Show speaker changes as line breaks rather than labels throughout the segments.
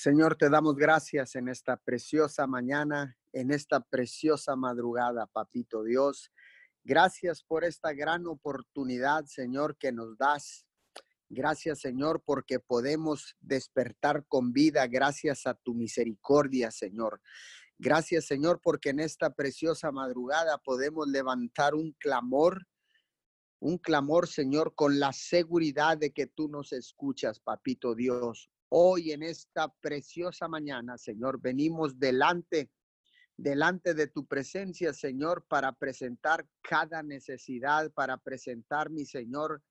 Señor, te damos gracias en esta preciosa mañana, en esta preciosa madrugada, papito Dios. Gracias por esta gran oportunidad, Señor, que nos das. Gracias, Señor, porque podemos despertar con vida gracias a tu misericordia, Señor. Gracias, Señor, porque en esta preciosa madrugada podemos levantar un clamor, un clamor, Señor, con la seguridad de que tú nos escuchas, papito Dios. Hoy en esta preciosa mañana, Señor, venimos delante, delante de tu presencia, Señor, para presentar cada necesidad, para presentar, mi Señor.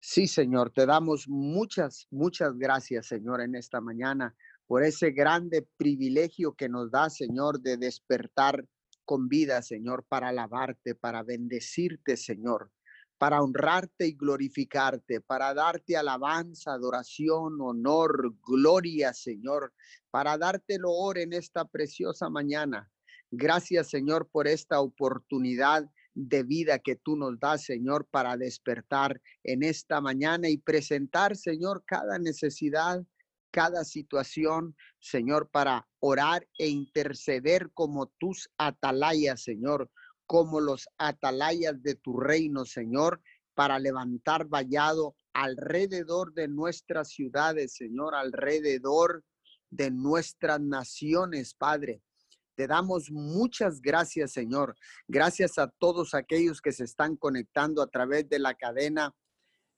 Sí, Señor, te damos muchas, muchas gracias, Señor, en esta mañana por ese grande privilegio que nos da, Señor, de despertar con vida, Señor, para alabarte, para bendecirte, Señor para honrarte y glorificarte, para darte alabanza, adoración, honor, gloria, Señor, para darte loor en esta preciosa mañana. Gracias, Señor, por esta oportunidad de vida que tú nos das, Señor, para despertar en esta mañana y presentar, Señor, cada necesidad, cada situación, Señor, para orar e interceder como tus atalayas, Señor, como los atalayas de tu reino, Señor, para levantar vallado alrededor de nuestras ciudades, Señor, alrededor de nuestras naciones, Padre. Te damos muchas gracias, Señor. Gracias a todos aquellos que se están conectando a través de la cadena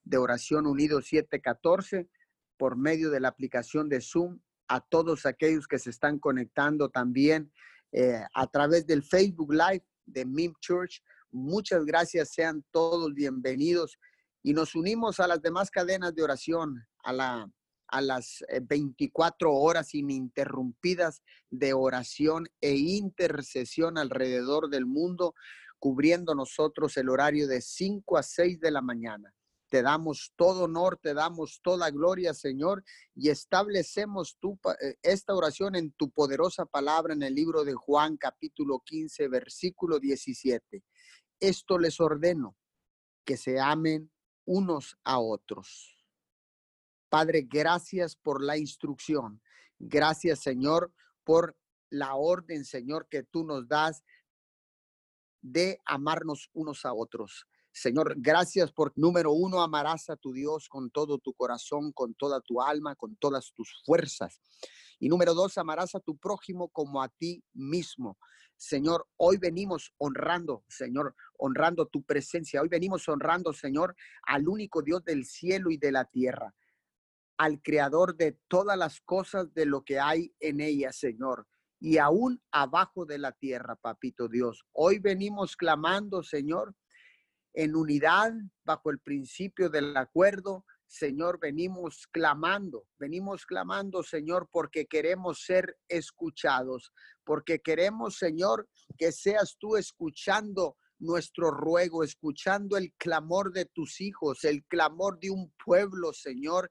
de oración unido 714 por medio de la aplicación de Zoom, a todos aquellos que se están conectando también eh, a través del Facebook Live de MIM Church. Muchas gracias, sean todos bienvenidos y nos unimos a las demás cadenas de oración, a, la, a las 24 eh, horas ininterrumpidas de oración e intercesión alrededor del mundo, cubriendo nosotros el horario de 5 a 6 de la mañana. Te damos todo honor, te damos toda gloria, Señor, y establecemos tu, eh, esta oración en tu poderosa palabra en el libro de Juan capítulo 15, versículo 17. Esto les ordeno, que se amen unos a otros. Padre, gracias por la instrucción. Gracias, Señor, por la orden, Señor, que tú nos das de amarnos unos a otros. Señor, gracias por número uno, amarás a tu Dios con todo tu corazón, con toda tu alma, con todas tus fuerzas. Y número dos, amarás a tu prójimo como a ti mismo. Señor, hoy venimos honrando, Señor, honrando tu presencia. Hoy venimos honrando, Señor, al único Dios del cielo y de la tierra, al creador de todas las cosas de lo que hay en ella, Señor. Y aún abajo de la tierra, papito Dios. Hoy venimos clamando, Señor, en unidad bajo el principio del acuerdo. Señor, venimos clamando, venimos clamando, Señor, porque queremos ser escuchados, porque queremos, Señor, que seas tú escuchando nuestro ruego, escuchando el clamor de tus hijos, el clamor de un pueblo, Señor,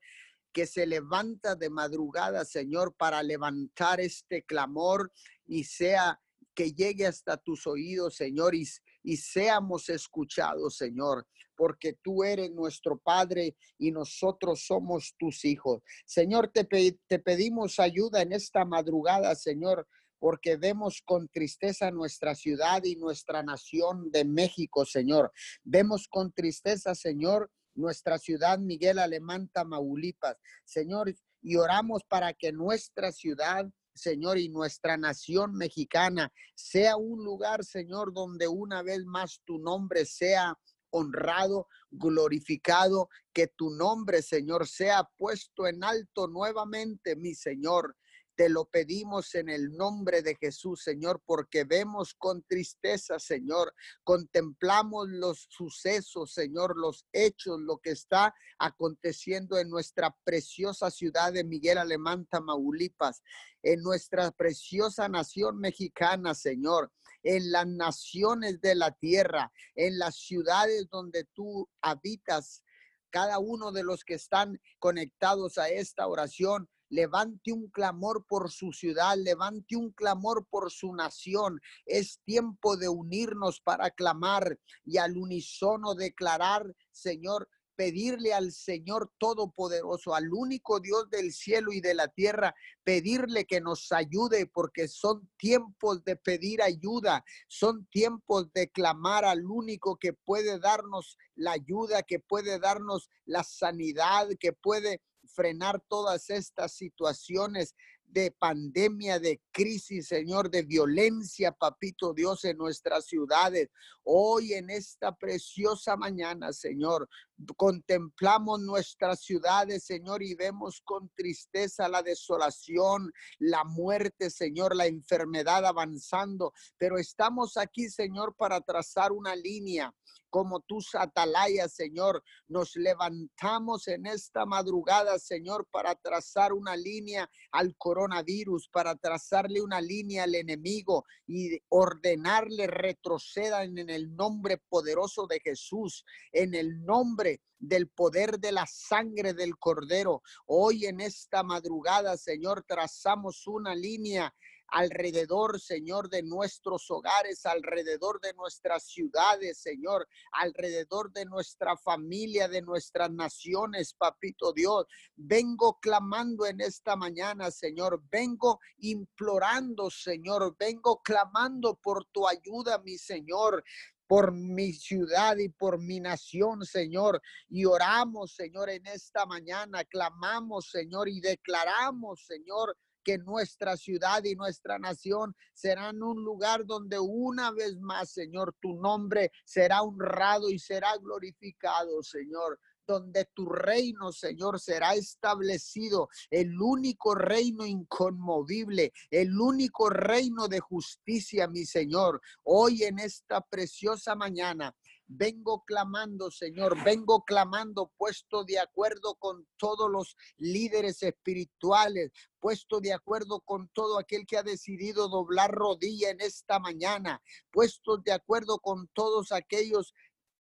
que se levanta de madrugada, Señor, para levantar este clamor y sea que llegue hasta tus oídos, Señor, y, y seamos escuchados, Señor, porque tú eres nuestro Padre y nosotros somos tus hijos. Señor, te, te pedimos ayuda en esta madrugada, Señor, porque vemos con tristeza nuestra ciudad y nuestra nación de México, Señor. Vemos con tristeza, Señor, nuestra ciudad Miguel Alemán, Tamaulipas, Señor, y oramos para que nuestra ciudad Señor, y nuestra nación mexicana sea un lugar, Señor, donde una vez más tu nombre sea honrado, glorificado, que tu nombre, Señor, sea puesto en alto nuevamente, mi Señor. Te lo pedimos en el nombre de Jesús, Señor, porque vemos con tristeza, Señor, contemplamos los sucesos, Señor, los hechos, lo que está aconteciendo en nuestra preciosa ciudad de Miguel Alemán, Tamaulipas, en nuestra preciosa nación mexicana, Señor, en las naciones de la tierra, en las ciudades donde tú habitas, cada uno de los que están conectados a esta oración levante un clamor por su ciudad, levante un clamor por su nación. Es tiempo de unirnos para clamar y al unísono declarar, Señor, pedirle al Señor Todopoderoso, al único Dios del cielo y de la tierra, pedirle que nos ayude porque son tiempos de pedir ayuda, son tiempos de clamar al único que puede darnos la ayuda, que puede darnos la sanidad, que puede frenar todas estas situaciones de pandemia, de crisis, Señor, de violencia, papito Dios, en nuestras ciudades. Hoy en esta preciosa mañana, Señor, contemplamos nuestras ciudades, Señor, y vemos con tristeza la desolación, la muerte, Señor, la enfermedad avanzando. Pero estamos aquí, Señor, para trazar una línea como tus atalayas, Señor. Nos levantamos en esta madrugada, Señor, para trazar una línea al coronavirus, para trazarle una línea al enemigo y ordenarle retrocedan en el nombre poderoso de Jesús, en el nombre del poder de la sangre del cordero. Hoy en esta madrugada, Señor, trazamos una línea alrededor, Señor, de nuestros hogares, alrededor de nuestras ciudades, Señor, alrededor de nuestra familia, de nuestras naciones, papito Dios. Vengo clamando en esta mañana, Señor. Vengo implorando, Señor. Vengo clamando por tu ayuda, mi Señor por mi ciudad y por mi nación, Señor. Y oramos, Señor, en esta mañana, clamamos, Señor, y declaramos, Señor, que nuestra ciudad y nuestra nación serán un lugar donde una vez más, Señor, tu nombre será honrado y será glorificado, Señor donde tu reino, Señor, será establecido, el único reino inconmovible, el único reino de justicia, mi Señor. Hoy en esta preciosa mañana Vengo clamando, Señor, vengo clamando, puesto de acuerdo con todos los líderes espirituales, puesto de acuerdo con todo aquel que ha decidido doblar rodilla en esta mañana, puesto de acuerdo con todos aquellos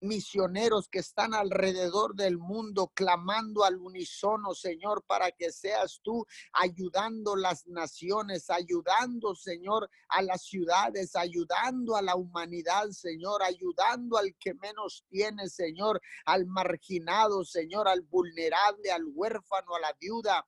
misioneros que están alrededor del mundo clamando al unísono, Señor, para que seas tú ayudando las naciones, ayudando, Señor, a las ciudades, ayudando a la humanidad, Señor, ayudando al que menos tiene, Señor, al marginado, Señor, al vulnerable, al huérfano, a la viuda,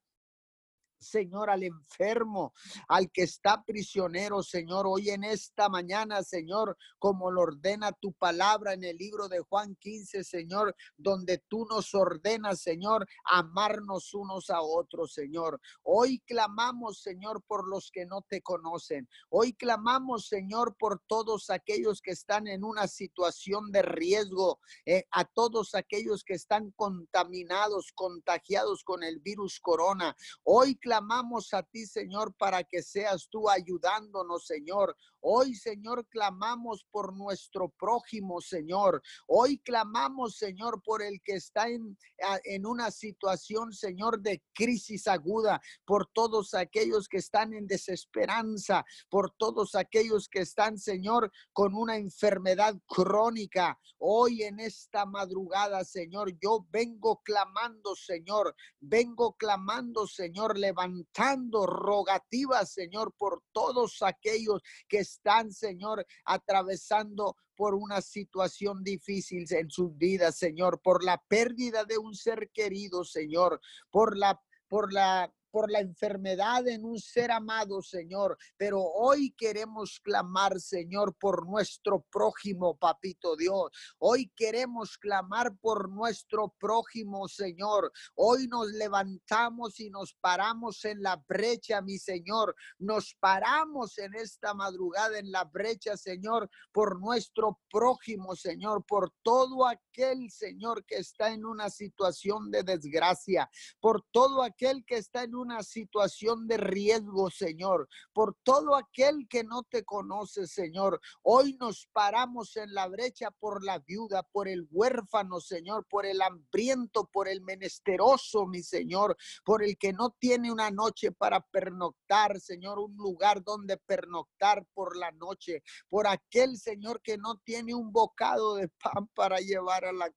Señor, al enfermo, al que está prisionero, Señor, hoy en esta mañana, Señor, como lo ordena tu palabra en el libro de Juan 15, Señor, donde tú nos ordenas, Señor, amarnos unos a otros, Señor. Hoy clamamos, Señor, por los que no te conocen. Hoy clamamos, Señor, por todos aquellos que están en una situación de riesgo, eh, a todos aquellos que están contaminados, contagiados con el virus corona. Hoy clamamos a ti, Señor, para que seas tú ayudándonos, Señor. Hoy, Señor, clamamos por nuestro prójimo, Señor. Hoy clamamos, Señor, por el que está en, en una situación, Señor, de crisis aguda, por todos aquellos que están en desesperanza, por todos aquellos que están, Señor, con una enfermedad crónica. Hoy en esta madrugada, Señor, yo vengo clamando, Señor, vengo clamando, Señor, levantando rogativas, Señor, por todos aquellos que están, Señor, atravesando por una situación difícil en sus vidas, Señor, por la pérdida de un ser querido, Señor, por la por la por la enfermedad en un ser amado, Señor. Pero hoy queremos clamar, Señor, por nuestro prójimo, papito Dios. Hoy queremos clamar por nuestro prójimo, Señor. Hoy nos levantamos y nos paramos en la brecha, mi Señor. Nos paramos en esta madrugada en la brecha, Señor, por nuestro prójimo, Señor, por todo aquel, Señor, que está en una situación de desgracia, por todo aquel que está en una situación de riesgo, Señor, por todo aquel que no te conoce, Señor. Hoy nos paramos en la brecha por la viuda, por el huérfano, Señor, por el hambriento, por el menesteroso, mi Señor, por el que no tiene una noche para pernoctar, Señor, un lugar donde pernoctar por la noche, por aquel, Señor, que no tiene un bocado de pan para llevar a la,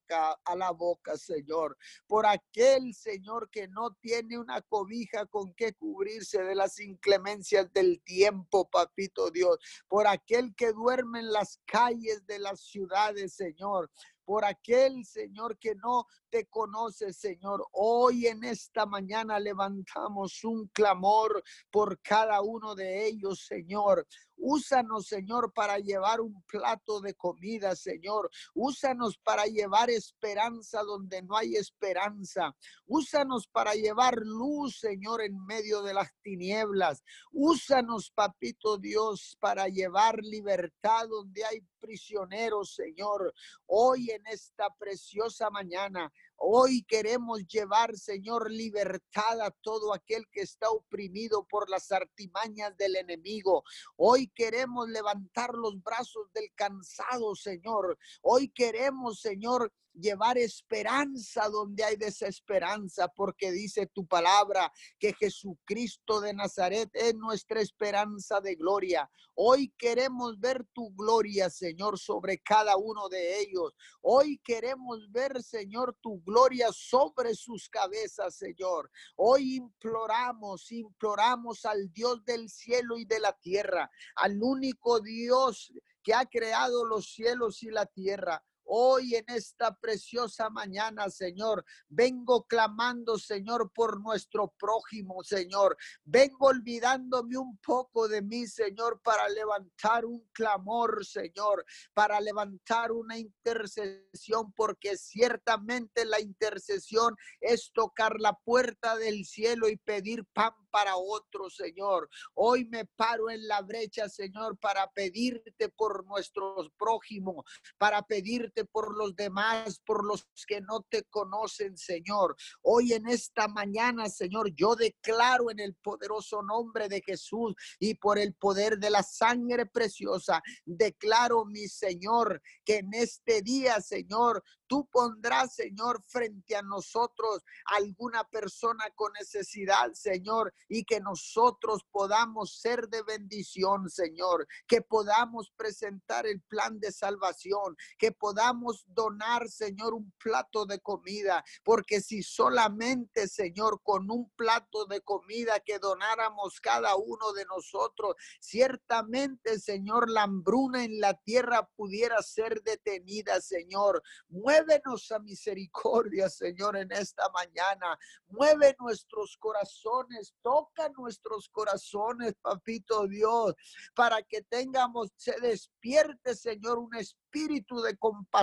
a la boca, Señor, por aquel, Señor, que no tiene una cobija con qué cubrirse de las inclemencias del tiempo, papito Dios, por aquel que duerme en las calles de las ciudades, Señor, por aquel, Señor, que no te conoce, Señor. Hoy en esta mañana levantamos un clamor por cada uno de ellos, Señor. Úsanos, Señor, para llevar un plato de comida, Señor. Úsanos para llevar esperanza donde no hay esperanza. Úsanos para llevar luz, Señor, en medio de las tinieblas. Úsanos, papito Dios, para llevar libertad donde hay prisioneros, Señor. Hoy en esta preciosa mañana Hoy queremos llevar, Señor, libertad a todo aquel que está oprimido por las artimañas del enemigo. Hoy queremos levantar los brazos del cansado, Señor. Hoy queremos, Señor, llevar esperanza donde hay desesperanza, porque dice tu palabra que Jesucristo de Nazaret es nuestra esperanza de gloria. Hoy queremos ver tu gloria, Señor, sobre cada uno de ellos. Hoy queremos ver, Señor, tu gloria sobre sus cabezas, Señor. Hoy imploramos, imploramos al Dios del cielo y de la tierra, al único Dios que ha creado los cielos y la tierra. Hoy en esta preciosa mañana, Señor, vengo clamando, Señor, por nuestro prójimo, Señor. Vengo olvidándome un poco de mí, Señor, para levantar un clamor, Señor, para levantar una intercesión, porque ciertamente la intercesión es tocar la puerta del cielo y pedir pan para otro, Señor. Hoy me paro en la brecha, Señor, para pedirte por nuestros prójimos, para pedirte por los demás, por los que no te conocen, Señor. Hoy en esta mañana, Señor, yo declaro en el poderoso nombre de Jesús y por el poder de la sangre preciosa, declaro, mi Señor, que en este día, Señor, Tú pondrás, Señor, frente a nosotros alguna persona con necesidad, Señor, y que nosotros podamos ser de bendición, Señor, que podamos presentar el plan de salvación, que podamos donar, Señor, un plato de comida, porque si solamente, Señor, con un plato de comida que donáramos cada uno de nosotros, ciertamente, Señor, la hambruna en la tierra pudiera ser detenida, Señor. Muévenos a misericordia, Señor, en esta mañana. Mueve nuestros corazones, toca nuestros corazones, papito Dios, para que tengamos, se despierte, Señor, un espíritu de compasión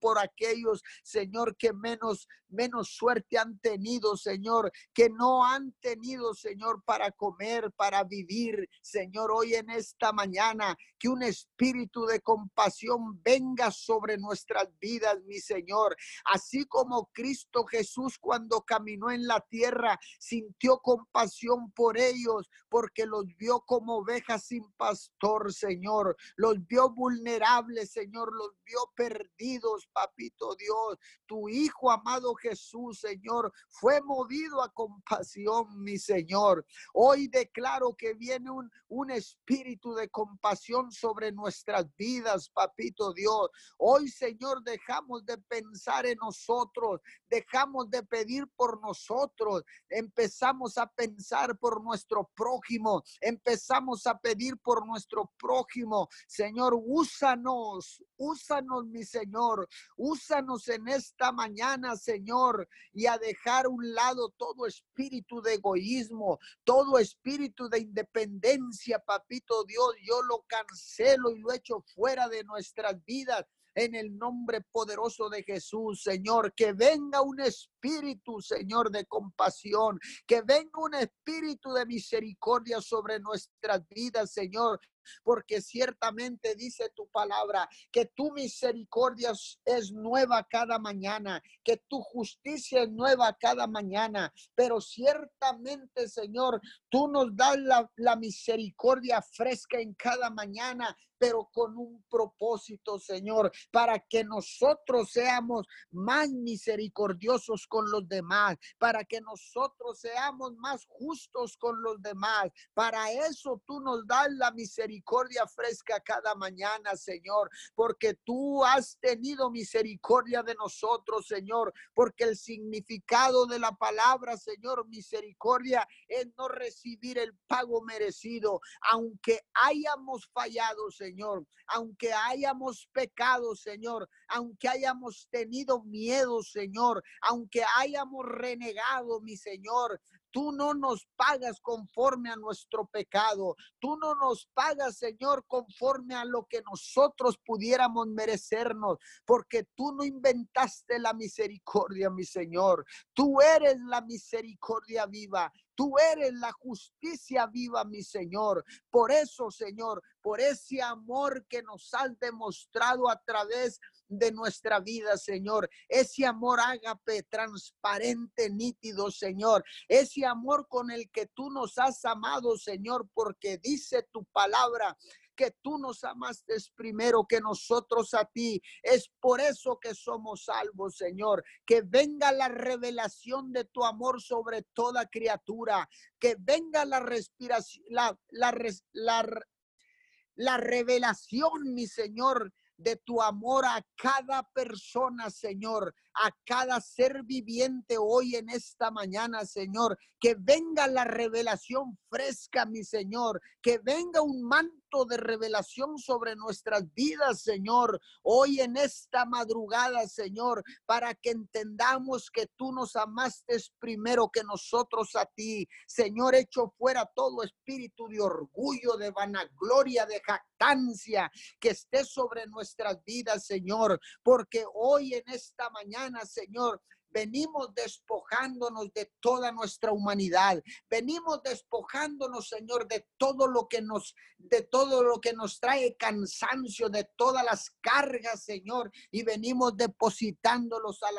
por aquellos, Señor, que menos, menos suerte han tenido, Señor, que no han tenido, Señor, para comer, para vivir, Señor, hoy en esta mañana, que un espíritu de compasión venga sobre nuestras vidas, mi Señor, así como Cristo Jesús cuando caminó en la tierra sintió compasión por ellos, porque los vio como ovejas sin pastor, Señor, los vio vulnerables, Señor, los vio perdidos, papito Dios. Tu Hijo amado Jesús, Señor, fue movido a compasión, mi Señor. Hoy declaro que viene un, un espíritu de compasión sobre nuestras vidas, papito Dios. Hoy, Señor, dejamos de pensar en nosotros, dejamos de pedir por nosotros, empezamos a pensar por nuestro prójimo, empezamos a pedir por nuestro prójimo. Señor, úsanos, úsanos, mi Señor, úsanos en esta mañana, Señor, y a dejar un lado todo espíritu de egoísmo, todo espíritu de independencia, papito Dios, yo lo cancelo y lo echo fuera de nuestras vidas en el nombre poderoso de Jesús, Señor. Que venga un espíritu, Señor, de compasión, que venga un espíritu de misericordia sobre nuestras vidas, Señor porque ciertamente dice tu palabra que tu misericordia es nueva cada mañana, que tu justicia es nueva cada mañana, pero ciertamente, Señor, tú nos das la, la misericordia fresca en cada mañana pero con un propósito, Señor, para que nosotros seamos más misericordiosos con los demás, para que nosotros seamos más justos con los demás. Para eso tú nos das la misericordia fresca cada mañana, Señor, porque tú has tenido misericordia de nosotros, Señor, porque el significado de la palabra, Señor, misericordia es no recibir el pago merecido, aunque hayamos fallado, Señor, aunque hayamos pecado, Señor, aunque hayamos tenido miedo, Señor, aunque hayamos renegado, mi Señor, Tú no nos pagas conforme a nuestro pecado. Tú no nos pagas, Señor, conforme a lo que nosotros pudiéramos merecernos, porque tú no inventaste la misericordia, mi Señor. Tú eres la misericordia viva. Tú eres la justicia viva, mi Señor. Por eso, Señor, por ese amor que nos has demostrado a través de nuestra vida, Señor. Ese amor ágape, transparente, nítido, Señor. Ese amor con el que tú nos has amado, Señor, porque dice tu palabra que tú nos amaste primero que nosotros a ti. Es por eso que somos salvos, Señor. Que venga la revelación de tu amor sobre toda criatura. Que venga la respiración, la, la, la, la revelación, mi Señor, de tu amor a cada persona, Señor, a cada ser viviente hoy en esta mañana, Señor. Que venga la revelación fresca, mi Señor. Que venga un manto de revelación sobre nuestras vidas, Señor. Hoy en esta madrugada, Señor, para que entendamos que tú nos amaste primero que nosotros a ti. Señor, hecho fuera todo espíritu de orgullo, de vanagloria, de jactancia que esté sobre nuestras vidas, Señor. Porque hoy en esta mañana, Señor, venimos despojándonos de toda nuestra humanidad. Venimos despojándonos, Señor, de todo lo que nos de todo lo que nos trae cansancio, de todas las cargas, Señor, y venimos depositándolos a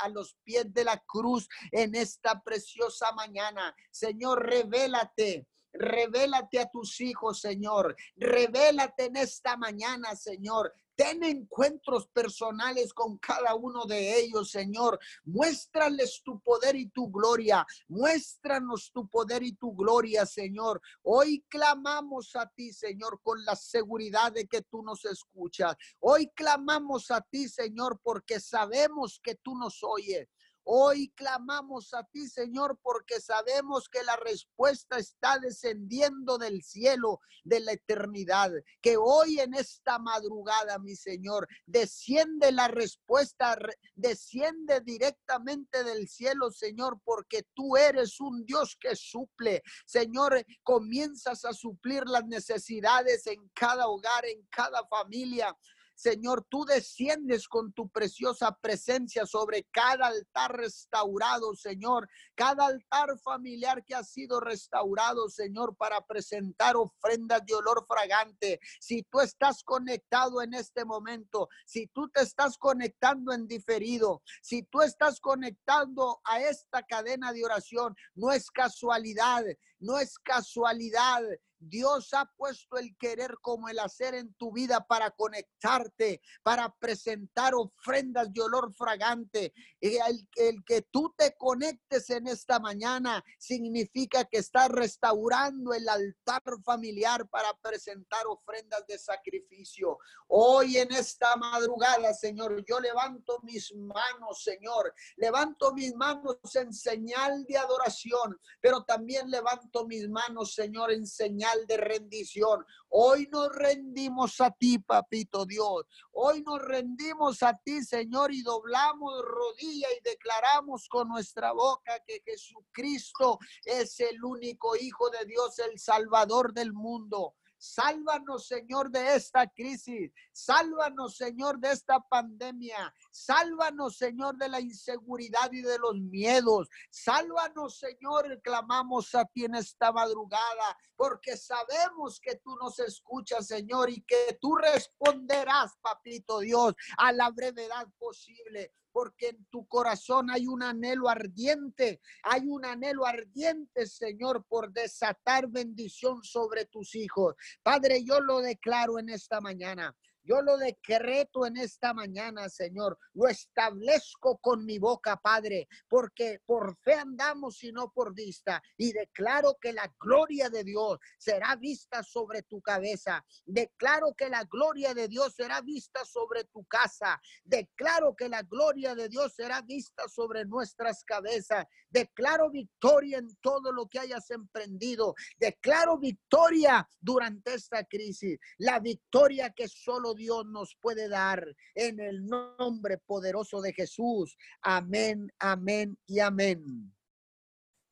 a los pies de la cruz en esta preciosa mañana. Señor, revélate. Revélate a tus hijos, Señor. Revélate en esta mañana, Señor. Ten encuentros personales con cada uno de ellos, Señor. Muéstrales tu poder y tu gloria. Muéstranos tu poder y tu gloria, Señor. Hoy clamamos a ti, Señor, con la seguridad de que tú nos escuchas. Hoy clamamos a ti, Señor, porque sabemos que tú nos oyes. Hoy clamamos a ti, Señor, porque sabemos que la respuesta está descendiendo del cielo de la eternidad. Que hoy en esta madrugada, mi Señor, desciende la respuesta, desciende directamente del cielo, Señor, porque tú eres un Dios que suple. Señor, comienzas a suplir las necesidades en cada hogar, en cada familia. Señor, tú desciendes con tu preciosa presencia sobre cada altar restaurado, Señor, cada altar familiar que ha sido restaurado, Señor, para presentar ofrendas de olor fragante. Si tú estás conectado en este momento, si tú te estás conectando en diferido, si tú estás conectando a esta cadena de oración, no es casualidad, no es casualidad Dios ha puesto el querer como el hacer en tu vida para conectarte, para presentar ofrendas de olor fragante. El, el, que tú te conectes en esta mañana significa que estás restaurando el altar familiar para presentar ofrendas de sacrificio. Hoy en esta madrugada, Señor, yo levanto mis manos, Señor. Levanto mis manos en señal de adoración, pero también levanto mis manos, Señor, en señal de rendición. Hoy nos rendimos a ti, papito Dios. Hoy nos rendimos a ti, Señor, y doblamos rodilla y declaramos con nuestra boca que Jesucristo es el único Hijo de Dios, el Salvador del mundo. Sálvanos, Señor, de esta crisis. Sálvanos, Señor, de esta pandemia. Sálvanos, Señor, de la inseguridad y de los miedos. Sálvanos, Señor, clamamos a ti en esta madrugada, porque sabemos que tú nos escuchas, Señor, y que tú responderás, papito Dios, a la brevedad posible porque en tu corazón hay un anhelo ardiente, hay un anhelo ardiente, Señor, por desatar bendición sobre tus hijos. Padre, yo lo declaro en esta mañana. Yo lo decreto en esta mañana, Señor. Lo establezco con mi boca, Padre, porque por fe andamos y no por vista. Y declaro que la gloria de Dios será vista sobre tu cabeza. Declaro que la gloria de Dios será vista sobre tu casa. Declaro que la gloria de Dios será vista sobre nuestras cabezas. Declaro victoria en todo lo que hayas emprendido. Declaro victoria durante esta crisis. La victoria que solo Dios nos puede dar en el nombre poderoso de Jesús. Amén, amén y amén.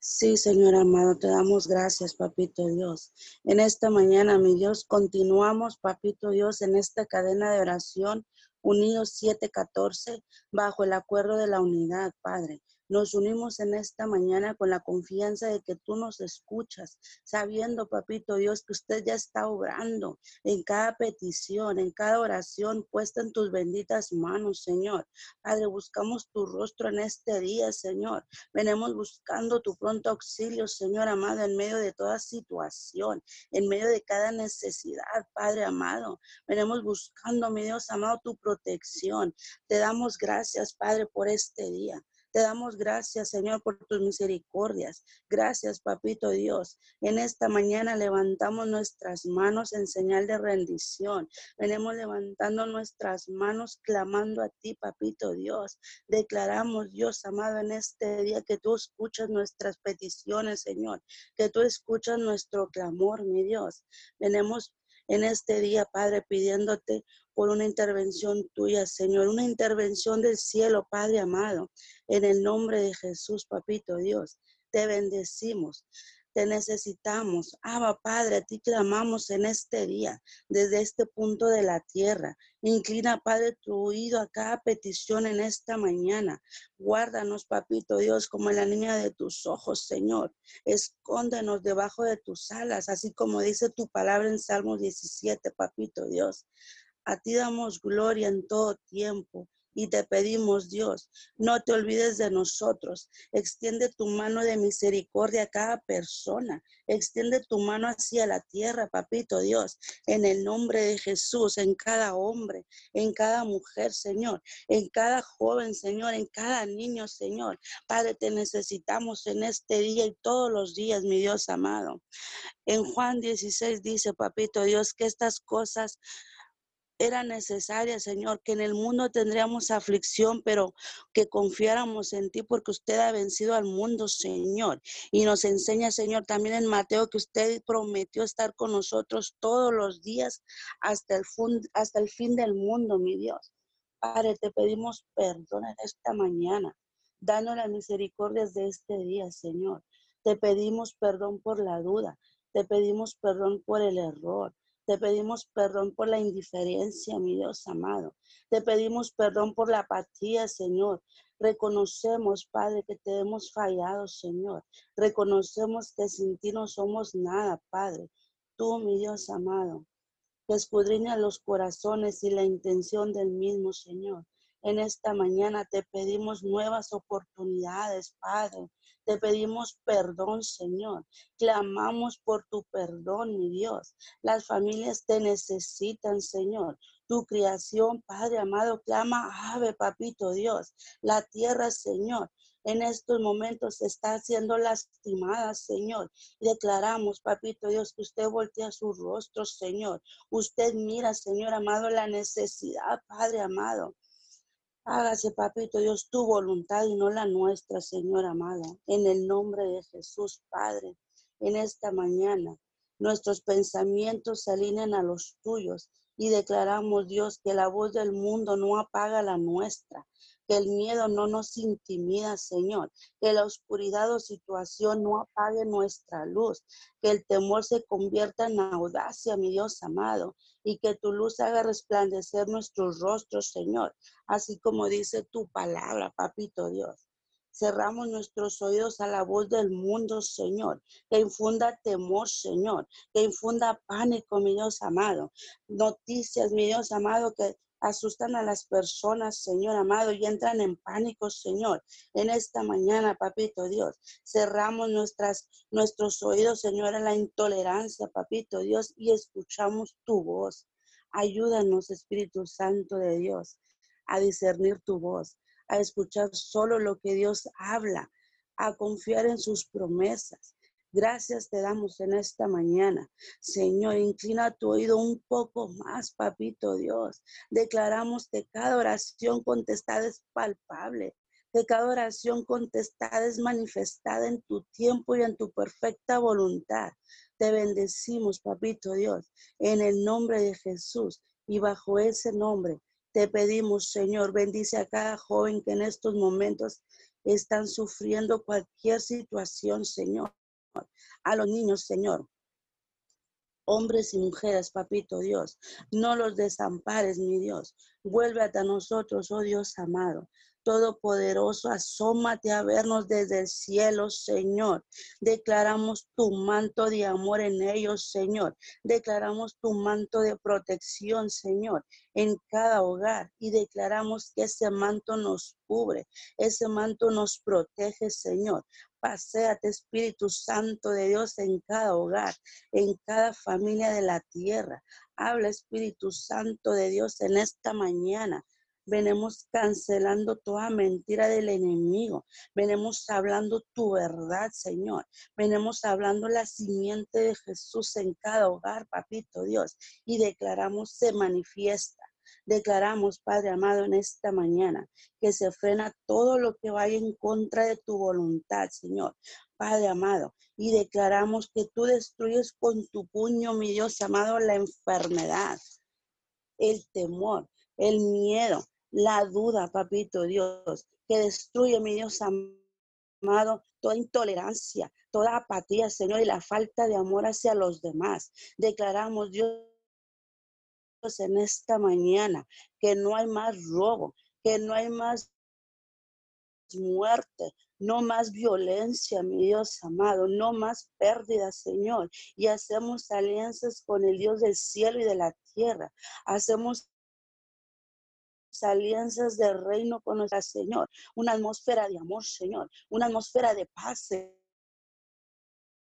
Sí, Señor amado, te damos gracias, Papito Dios. En esta mañana, mi Dios, continuamos, Papito Dios, en esta cadena de oración, unidos 714, bajo el acuerdo de la unidad, Padre. Nos unimos en esta mañana con la confianza de que tú nos escuchas, sabiendo, papito Dios, que usted ya está obrando en cada petición, en cada oración puesta en tus benditas manos, Señor. Padre, buscamos tu rostro en este día, Señor. Venemos buscando tu pronto auxilio, Señor amado, en medio de toda situación, en medio de cada necesidad, Padre amado. Venemos buscando, mi Dios amado, tu protección. Te damos gracias, Padre, por este día. Te damos gracias, Señor, por tus misericordias. Gracias, Papito Dios. En esta mañana levantamos nuestras manos en señal de rendición. Venimos levantando nuestras manos clamando a ti, Papito Dios. Declaramos, Dios amado, en este día que tú escuchas nuestras peticiones, Señor. Que tú escuchas nuestro clamor, mi Dios. Venimos en este día, Padre, pidiéndote por una intervención tuya, Señor, una intervención del cielo, Padre amado, en el nombre de Jesús, Papito Dios. Te bendecimos. Te necesitamos. Abba, Padre, a ti clamamos en este día, desde este punto de la tierra. Inclina, Padre, tu oído a cada petición en esta mañana. Guárdanos, Papito Dios, como la niña de tus ojos, Señor. Escóndenos debajo de tus alas, así como dice tu palabra en Salmo 17, Papito Dios. A ti damos gloria en todo tiempo y te pedimos, Dios, no te olvides de nosotros. Extiende tu mano de misericordia a cada persona. Extiende tu mano hacia la tierra, papito Dios, en el nombre de Jesús, en cada hombre, en cada mujer, Señor, en cada joven, Señor, en cada niño, Señor. Padre, te necesitamos en este día y todos los días, mi Dios amado. En Juan 16 dice, papito Dios, que estas cosas era necesaria, Señor, que en el mundo tendríamos aflicción, pero que confiáramos en ti porque usted ha vencido al mundo, Señor. Y nos enseña, Señor, también en Mateo que usted prometió estar con nosotros todos los días hasta el, fin del mundo, mi Dios. Padre, te pedimos perdón en esta mañana. Danos las misericordias de este día, Señor. Te pedimos perdón por la duda. Te pedimos perdón por el error. Te pedimos perdón por la indiferencia, mi Dios amado. Te pedimos perdón por la apatía, Señor. Reconocemos, Padre, que te hemos fallado, Señor. Reconocemos que sin ti no somos nada, Padre. Tú, mi Dios amado, que escudriña los corazones y la intención del mismo, Señor. En esta mañana te pedimos nuevas oportunidades, Padre. Te pedimos perdón, Señor. Clamamos por tu perdón, mi Dios. Las familias te necesitan, Señor. Tu creación, Padre amado, clama, ave, papito Dios. La tierra, Señor, en estos momentos está siendo lastimada, Señor. Declaramos, papito Dios, que usted voltea su rostro, Señor. Usted mira, Señor amado, la necesidad, Padre amado. Hágase, papito Dios, tu voluntad y no la nuestra, Señor amado. En el nombre de Jesús, Padre, en esta mañana, nuestros pensamientos se alinean a los tuyos y declaramos, Dios, que la voz del mundo no apaga la nuestra, que el miedo no nos intimida, Señor, que la oscuridad o situación no apague nuestra luz, que el temor se convierta en audacia, mi Dios amado, y que tu luz haga resplandecer nuestros rostros, Señor, así como dice tu palabra, papito Dios. Cerramos nuestros oídos a la voz del mundo, Señor, que infunda temor, Señor, que infunda pánico, mi Dios amado. Noticias, mi Dios amado, que asustan a las personas, Señor amado, y entran en pánico, Señor. En esta mañana, papito Dios, cerramos nuestras, nuestros oídos, Señor, a la intolerancia, papito Dios, y escuchamos tu voz. Ayúdanos, Espíritu Santo de Dios, a discernir tu voz, a escuchar solo lo que Dios habla, a confiar en sus promesas. Gracias te damos en esta mañana. Señor, inclina tu oído un poco más, papito Dios. Declaramos que cada oración contestada es palpable, que cada oración contestada es manifestada en tu tiempo y en tu perfecta voluntad. Te bendecimos, papito Dios, en el nombre de Jesús y bajo ese nombre te pedimos, Señor, bendice a cada joven que en estos momentos están sufriendo cualquier situación, Señor. A los niños, Señor. Hombres y mujeres, papito Dios, no los desampares, mi Dios. Vuelve a nosotros, oh Dios amado. Todopoderoso, asómate a vernos desde el cielo, Señor. Declaramos tu manto de amor en ellos, Señor. Declaramos tu manto de protección, Señor, en cada hogar. Y declaramos que ese manto nos cubre, ese manto nos protege, Señor. Paseate, Espíritu Santo de Dios, en cada hogar, en cada familia de la tierra. Habla, Espíritu Santo de Dios, en esta mañana. Venimos cancelando toda mentira del enemigo. Venimos hablando tu verdad, Señor. Venimos hablando la simiente de Jesús en cada hogar, papito Dios. Y declaramos se manifiesta. Declaramos, Padre amado, en esta mañana que se frena todo lo que vaya en contra de tu voluntad, Señor. Padre amado, y declaramos que tú destruyes con tu puño, mi Dios amado, la enfermedad, el temor, el miedo, la duda, papito Dios, que destruye, mi Dios amado, toda intolerancia, toda apatía, Señor, y la falta de amor hacia los demás. Declaramos, Dios, en esta mañana que no hay más robo, que no hay más muerte, no más violencia, mi Dios amado, no más pérdida, Señor. Y hacemos alianzas con el Dios del cielo y de la tierra. Hacemos alianzas de reino con nuestro Señor, una atmósfera de amor, Señor, una atmósfera de paz,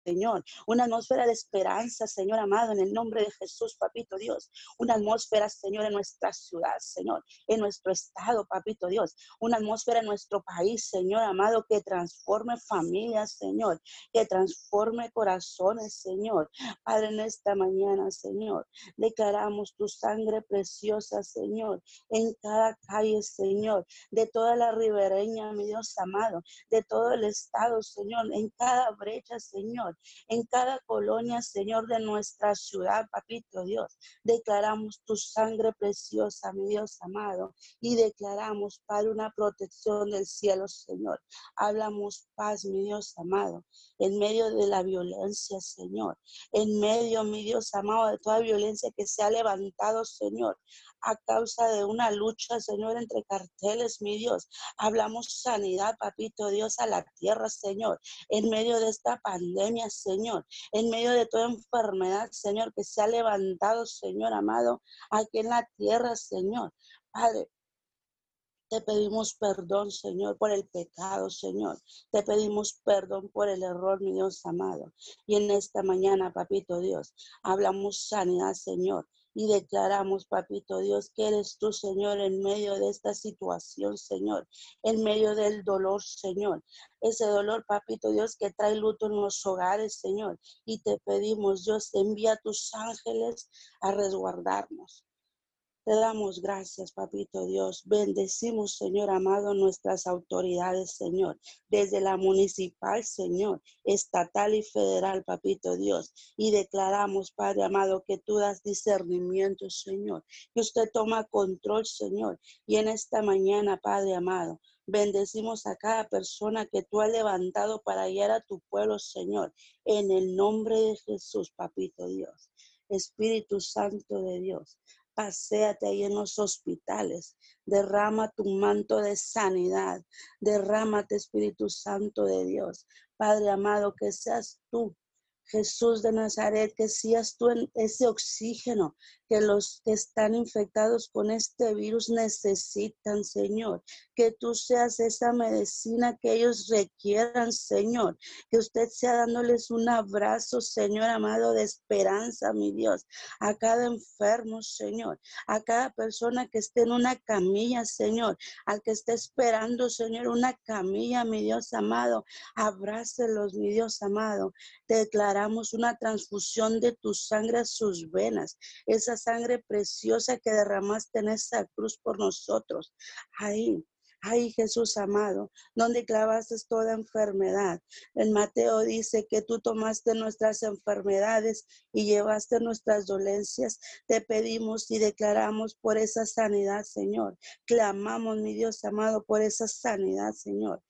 Señor, una atmósfera de esperanza, Señor amado, en el nombre de Jesús, papito Dios, una atmósfera, Señor, en nuestra ciudad, Señor, en nuestro estado, papito Dios, una atmósfera en nuestro país, Señor amado, que transforme familias, Señor, que transforme corazones, Señor. Padre, en esta mañana, Señor, declaramos tu sangre preciosa, Señor, en cada calle, Señor, de toda la ribereña, mi Dios amado, de todo el estado, Señor, en cada brecha, Señor, en cada colonia, Señor, de nuestra ciudad, papito Dios. Declaramos tu sangre preciosa, mi Dios amado, y declaramos, Padre, una protección del cielo, Señor. Hablamos paz, mi Dios amado, en medio de la violencia, Señor. En medio, mi Dios amado, de toda violencia que se ha levantado, Señor a causa de una lucha, Señor, entre carteles, mi Dios. Hablamos sanidad, papito Dios, a la tierra, Señor, en medio de esta pandemia, Señor, en medio de toda enfermedad, Señor, que se ha levantado, Señor amado, aquí en la tierra, Señor. Padre, te pedimos perdón, Señor, por el pecado, Señor. Te pedimos perdón por el error, mi Dios amado. Y en esta mañana, papito Dios, hablamos sanidad, Señor. Y declaramos, papito Dios, que eres tú, Señor, en medio de esta situación, Señor, en medio del dolor, Señor. Ese dolor, papito Dios, que trae luto en los hogares, Señor. Y te pedimos, Dios, envía a tus ángeles a resguardarnos. Te damos gracias, papito Dios. Bendecimos, Señor amado, nuestras autoridades, Señor, desde la municipal, Señor, estatal y federal, papito Dios. Y declaramos, Padre amado, que tú das discernimiento, Señor, que usted toma control, Señor. Y en esta mañana, Padre amado, Bendecimos a cada persona que tú has levantado para guiar a tu pueblo, Señor, en el nombre de Jesús, papito Dios. Espíritu Santo de Dios, paséate ahí en los hospitales, derrama tu manto de sanidad, derrámate Espíritu Santo de Dios. Padre amado, que seas tú Jesús de Nazaret, que seas tú en ese oxígeno que los que están infectados con este virus necesitan, Señor. Que tú seas esa medicina que ellos requieran, Señor, que usted sea dándoles un abrazo, Señor amado, de esperanza, mi Dios, a cada enfermo, Señor, a cada persona que esté en una camilla, Señor, al que esté esperando, Señor, una camilla, mi Dios amado, abrácelos, mi Dios amado. Te declaramos una transfusión de tu sangre a sus venas, esa sangre preciosa que derramaste en esa cruz por nosotros. Ahí, Ay, Jesús amado, donde clavaste toda enfermedad. En Mateo dice que tú tomaste nuestras enfermedades y llevaste nuestras dolencias. Te pedimos y declaramos por esa sanidad, Señor. Clamamos, mi Dios amado, por esa sanidad, Señor.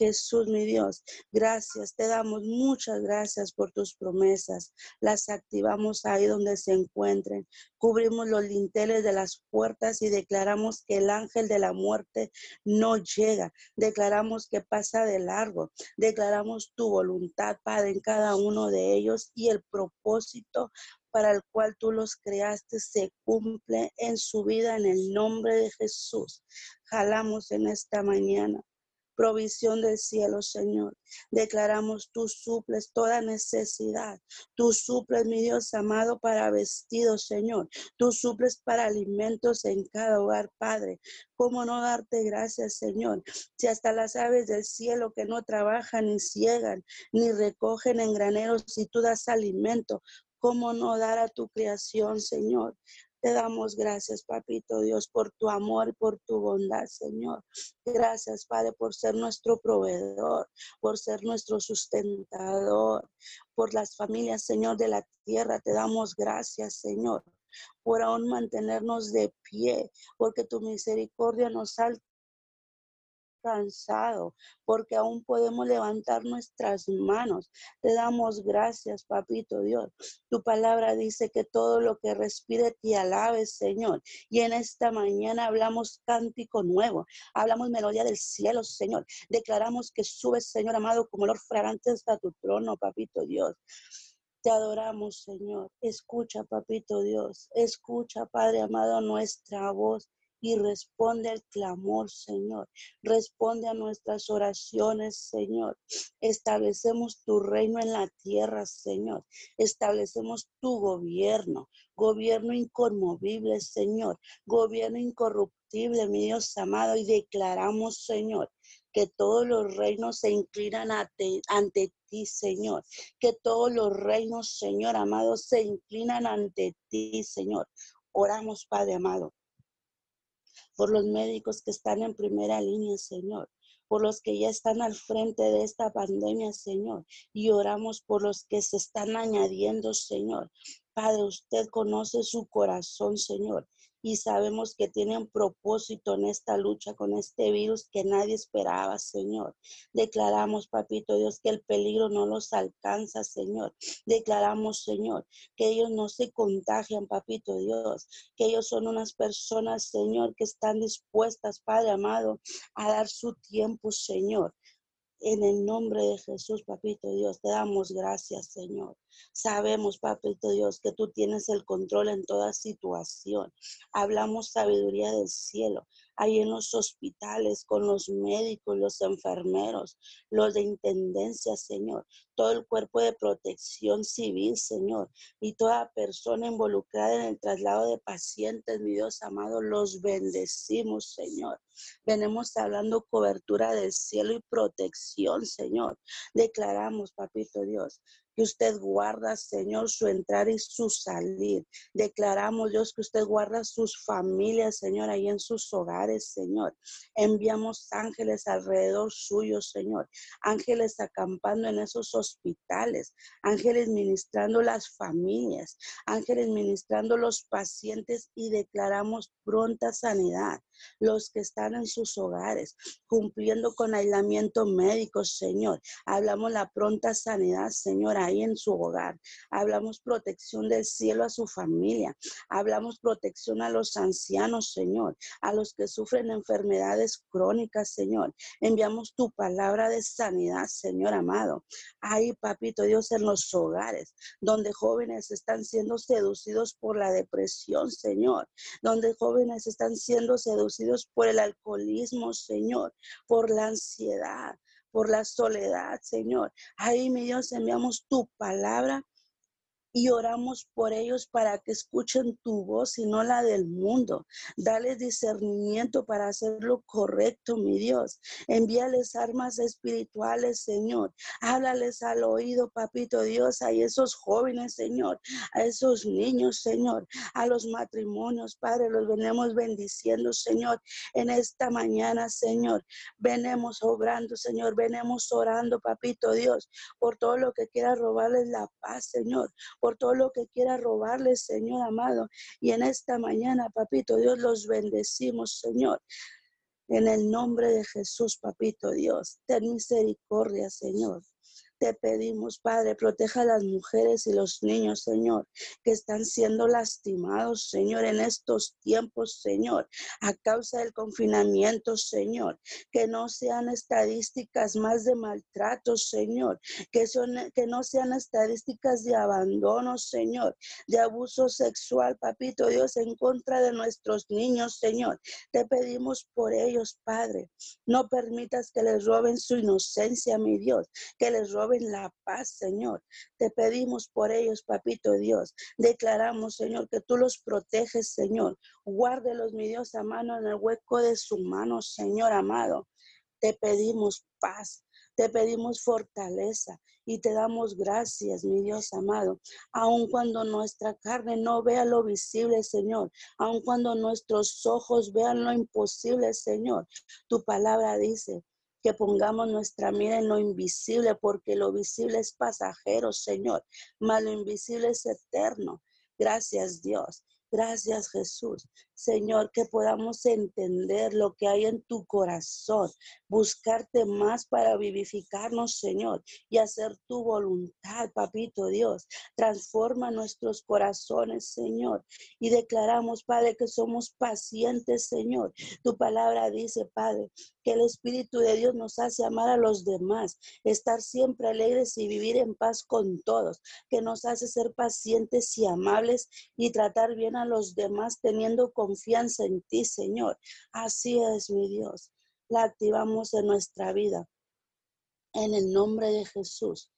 Jesús, mi Dios, gracias, te damos muchas gracias por tus promesas. Las activamos ahí donde se encuentren. Cubrimos los linteles de las puertas y declaramos que el ángel de la muerte no llega. Declaramos que pasa de largo. Declaramos tu voluntad, Padre, en cada uno de ellos y el propósito para el cual tú los creaste se cumple en su vida en el nombre de Jesús. Jalamos en esta mañana provisión del cielo, Señor. Declaramos, tú suples toda necesidad. Tú suples, mi Dios amado, para vestidos, Señor. Tú suples para alimentos en cada hogar, Padre. ¿Cómo no darte gracias, Señor? Si hasta las aves del cielo que no trabajan ni ciegan, ni recogen en graneros, si tú das alimento, ¿cómo no dar a tu creación, Señor? Te damos gracias, papito Dios, por tu amor por tu bondad, Señor. Gracias, Padre, por ser nuestro proveedor, por ser nuestro sustentador, por las familias, Señor, de la tierra. Te damos gracias, Señor por aún mantenernos de pie, porque tu misericordia nos ha cansado, porque aún podemos levantar nuestras manos. Te damos gracias, papito Dios. Tu palabra dice que todo lo que respire te alabe, Señor. Y en esta mañana hablamos cántico nuevo, hablamos melodía del cielo, Señor. Declaramos que subes, Señor amado, como olor fragante hasta tu trono, papito Dios. Te adoramos, Señor. Escucha, papito Dios. Escucha, Padre amado, nuestra voz y responde al clamor, Señor. Responde a nuestras oraciones, Señor. Establecemos tu reino en la tierra, Señor. Establecemos tu gobierno, gobierno inconmovible, Señor. Gobierno incorruptible, mi Dios amado. Y declaramos, Señor, que todos los reinos se inclinan ante, ante, ti, Señor. Que todos los reinos, Señor amado, se inclinan ante ti, Señor. Oramos, Padre amado, por los médicos que están en primera línea, Señor por los que ya están al frente de esta pandemia, Señor, y oramos por los que se están añadiendo, Señor. Padre, usted conoce su corazón, Señor, y sabemos que tienen propósito en esta lucha con este virus que nadie esperaba, Señor. Declaramos, papito Dios, que el peligro no los alcanza, Señor. Declaramos, Señor, que ellos no se contagian, papito Dios, que ellos son unas personas, Señor, que están dispuestas, Padre amado, a dar su tiempo, Señor. En el nombre de Jesús, papito Dios, te damos gracias, Señor. Sabemos, papito Dios, que tú tienes el control en toda situación. Hablamos sabiduría del cielo ahí en los hospitales, con los médicos, los enfermeros, los de intendencia, Señor, todo el cuerpo de protección civil, Señor, y toda persona involucrada en el traslado de pacientes, mi Dios amado, los bendecimos, Señor. Venimos hablando cobertura del cielo y protección, Señor. Declaramos, papito Dios, que usted guarda, Señor, su entrar y su salir. Declaramos, Dios, que usted guarda sus familias, Señor, ahí en sus hogares, Señor. Enviamos ángeles alrededor suyo, Señor. Ángeles acampando en esos hospitales. Ángeles ministrando las familias. Ángeles ministrando los pacientes y declaramos pronta sanidad. Los que están en sus hogares, cumpliendo con aislamiento médico, Señor. Hablamos la pronta sanidad, Señor ahí en su hogar. Hablamos protección del cielo a su familia. Hablamos protección a los ancianos, Señor, a los que sufren enfermedades crónicas, Señor. Enviamos tu palabra de sanidad, Señor amado. Papito Dios, en los hogares, donde jóvenes están siendo seducidos por la depresión, Señor, donde jóvenes están siendo seducidos por el alcoholismo, Señor, por la ansiedad, por la soledad, Señor. Ahí, mi Dios, enviamos tu palabra y oramos por ellos para que escuchen tu voz y no la del mundo. Dale discernimiento para hacer lo correcto, mi Dios. Envíales armas espirituales, Señor. Háblales al oído, papito Dios, a esos jóvenes, Señor, a esos niños, Señor, a los matrimonios, Padre, los venimos bendiciendo, Señor, en esta mañana, Señor. Venemos obrando, Señor, venemos orando, papito Dios, por todo lo que quiera robarles la paz, Señor por todo lo que quiera robarles, Señor amado. Y en esta mañana, papito Dios, los bendecimos, Señor. En el nombre de Jesús, papito Dios, ten misericordia, Señor. Te pedimos, Padre, proteja a las mujeres y los niños, Señor, que están siendo lastimados, Señor, en estos tiempos, Señor, a causa del confinamiento, Señor. Que no sean estadísticas más de maltrato, Señor. Que, que no sean estadísticas de abandono, Señor, de abuso sexual, papito Dios, en contra de nuestros niños, Señor. Te pedimos por ellos, Padre. No permitas que les roben su inocencia, mi Dios, que les roben en la paz, Señor. Te pedimos por ellos, papito Dios. Declaramos, Señor, que tú los proteges, Señor. Guárdelos, mi Dios, a mano en el hueco de su mano, Señor amado. Te pedimos paz, te pedimos fortaleza y te damos gracias, mi Dios amado. Aun cuando nuestra carne no vea lo visible, Señor, aun cuando nuestros ojos vean lo imposible, Señor, tu palabra dice que pongamos nuestra mira en lo invisible, porque lo visible es pasajero, Señor, mas lo invisible es eterno. Gracias, Dios. Gracias Jesús. Señor, que podamos entender lo que hay en tu corazón, buscarte más para vivificarnos, Señor, y hacer tu voluntad, papito Dios. Transforma nuestros corazones, Señor, y declaramos, Padre, que somos pacientes, Señor. Tu palabra dice, Padre, que el Espíritu de Dios nos hace amar a los demás, estar siempre alegres y vivir en paz con todos, que nos hace ser pacientes y amables y tratar bien a los demás teniendo confianza en ti, Señor. Así es, mi Dios. La activamos en nuestra vida. En el nombre de Jesús.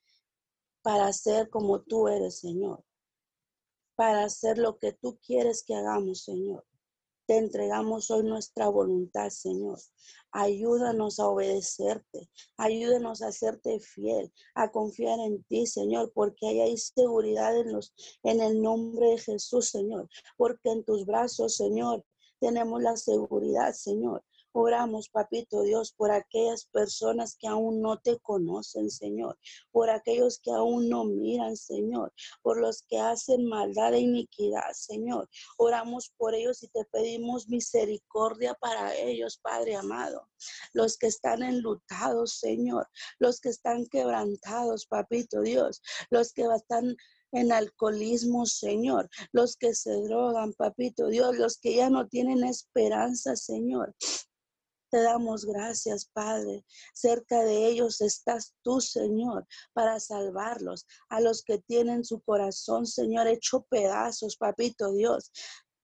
Para ser como tú eres, Señor. Para hacer lo que tú quieres que hagamos, Señor. Te entregamos hoy nuestra voluntad, Señor. Ayúdanos a obedecerte. Ayúdanos a hacerte fiel, a confiar en ti, Señor, porque hay seguridad en, los, en el nombre de Jesús, Señor. Porque en tus brazos, Señor, tenemos la seguridad, Señor. Oramos, papito Dios, por aquellas personas que aún no te conocen, Señor, por aquellos que aún no miran, Señor, por los que hacen maldad e iniquidad, Señor. Oramos por ellos y te pedimos misericordia para ellos, Padre amado. Los que están enlutados, Señor, los que están quebrantados, papito Dios, los que están en alcoholismo, Señor, los que se drogan, papito Dios, los que ya no tienen esperanza, Señor. Te damos gracias, Padre. Cerca de ellos estás tú, Señor, para salvarlos. A los que tienen su corazón, Señor, hecho pedazos, papito Dios.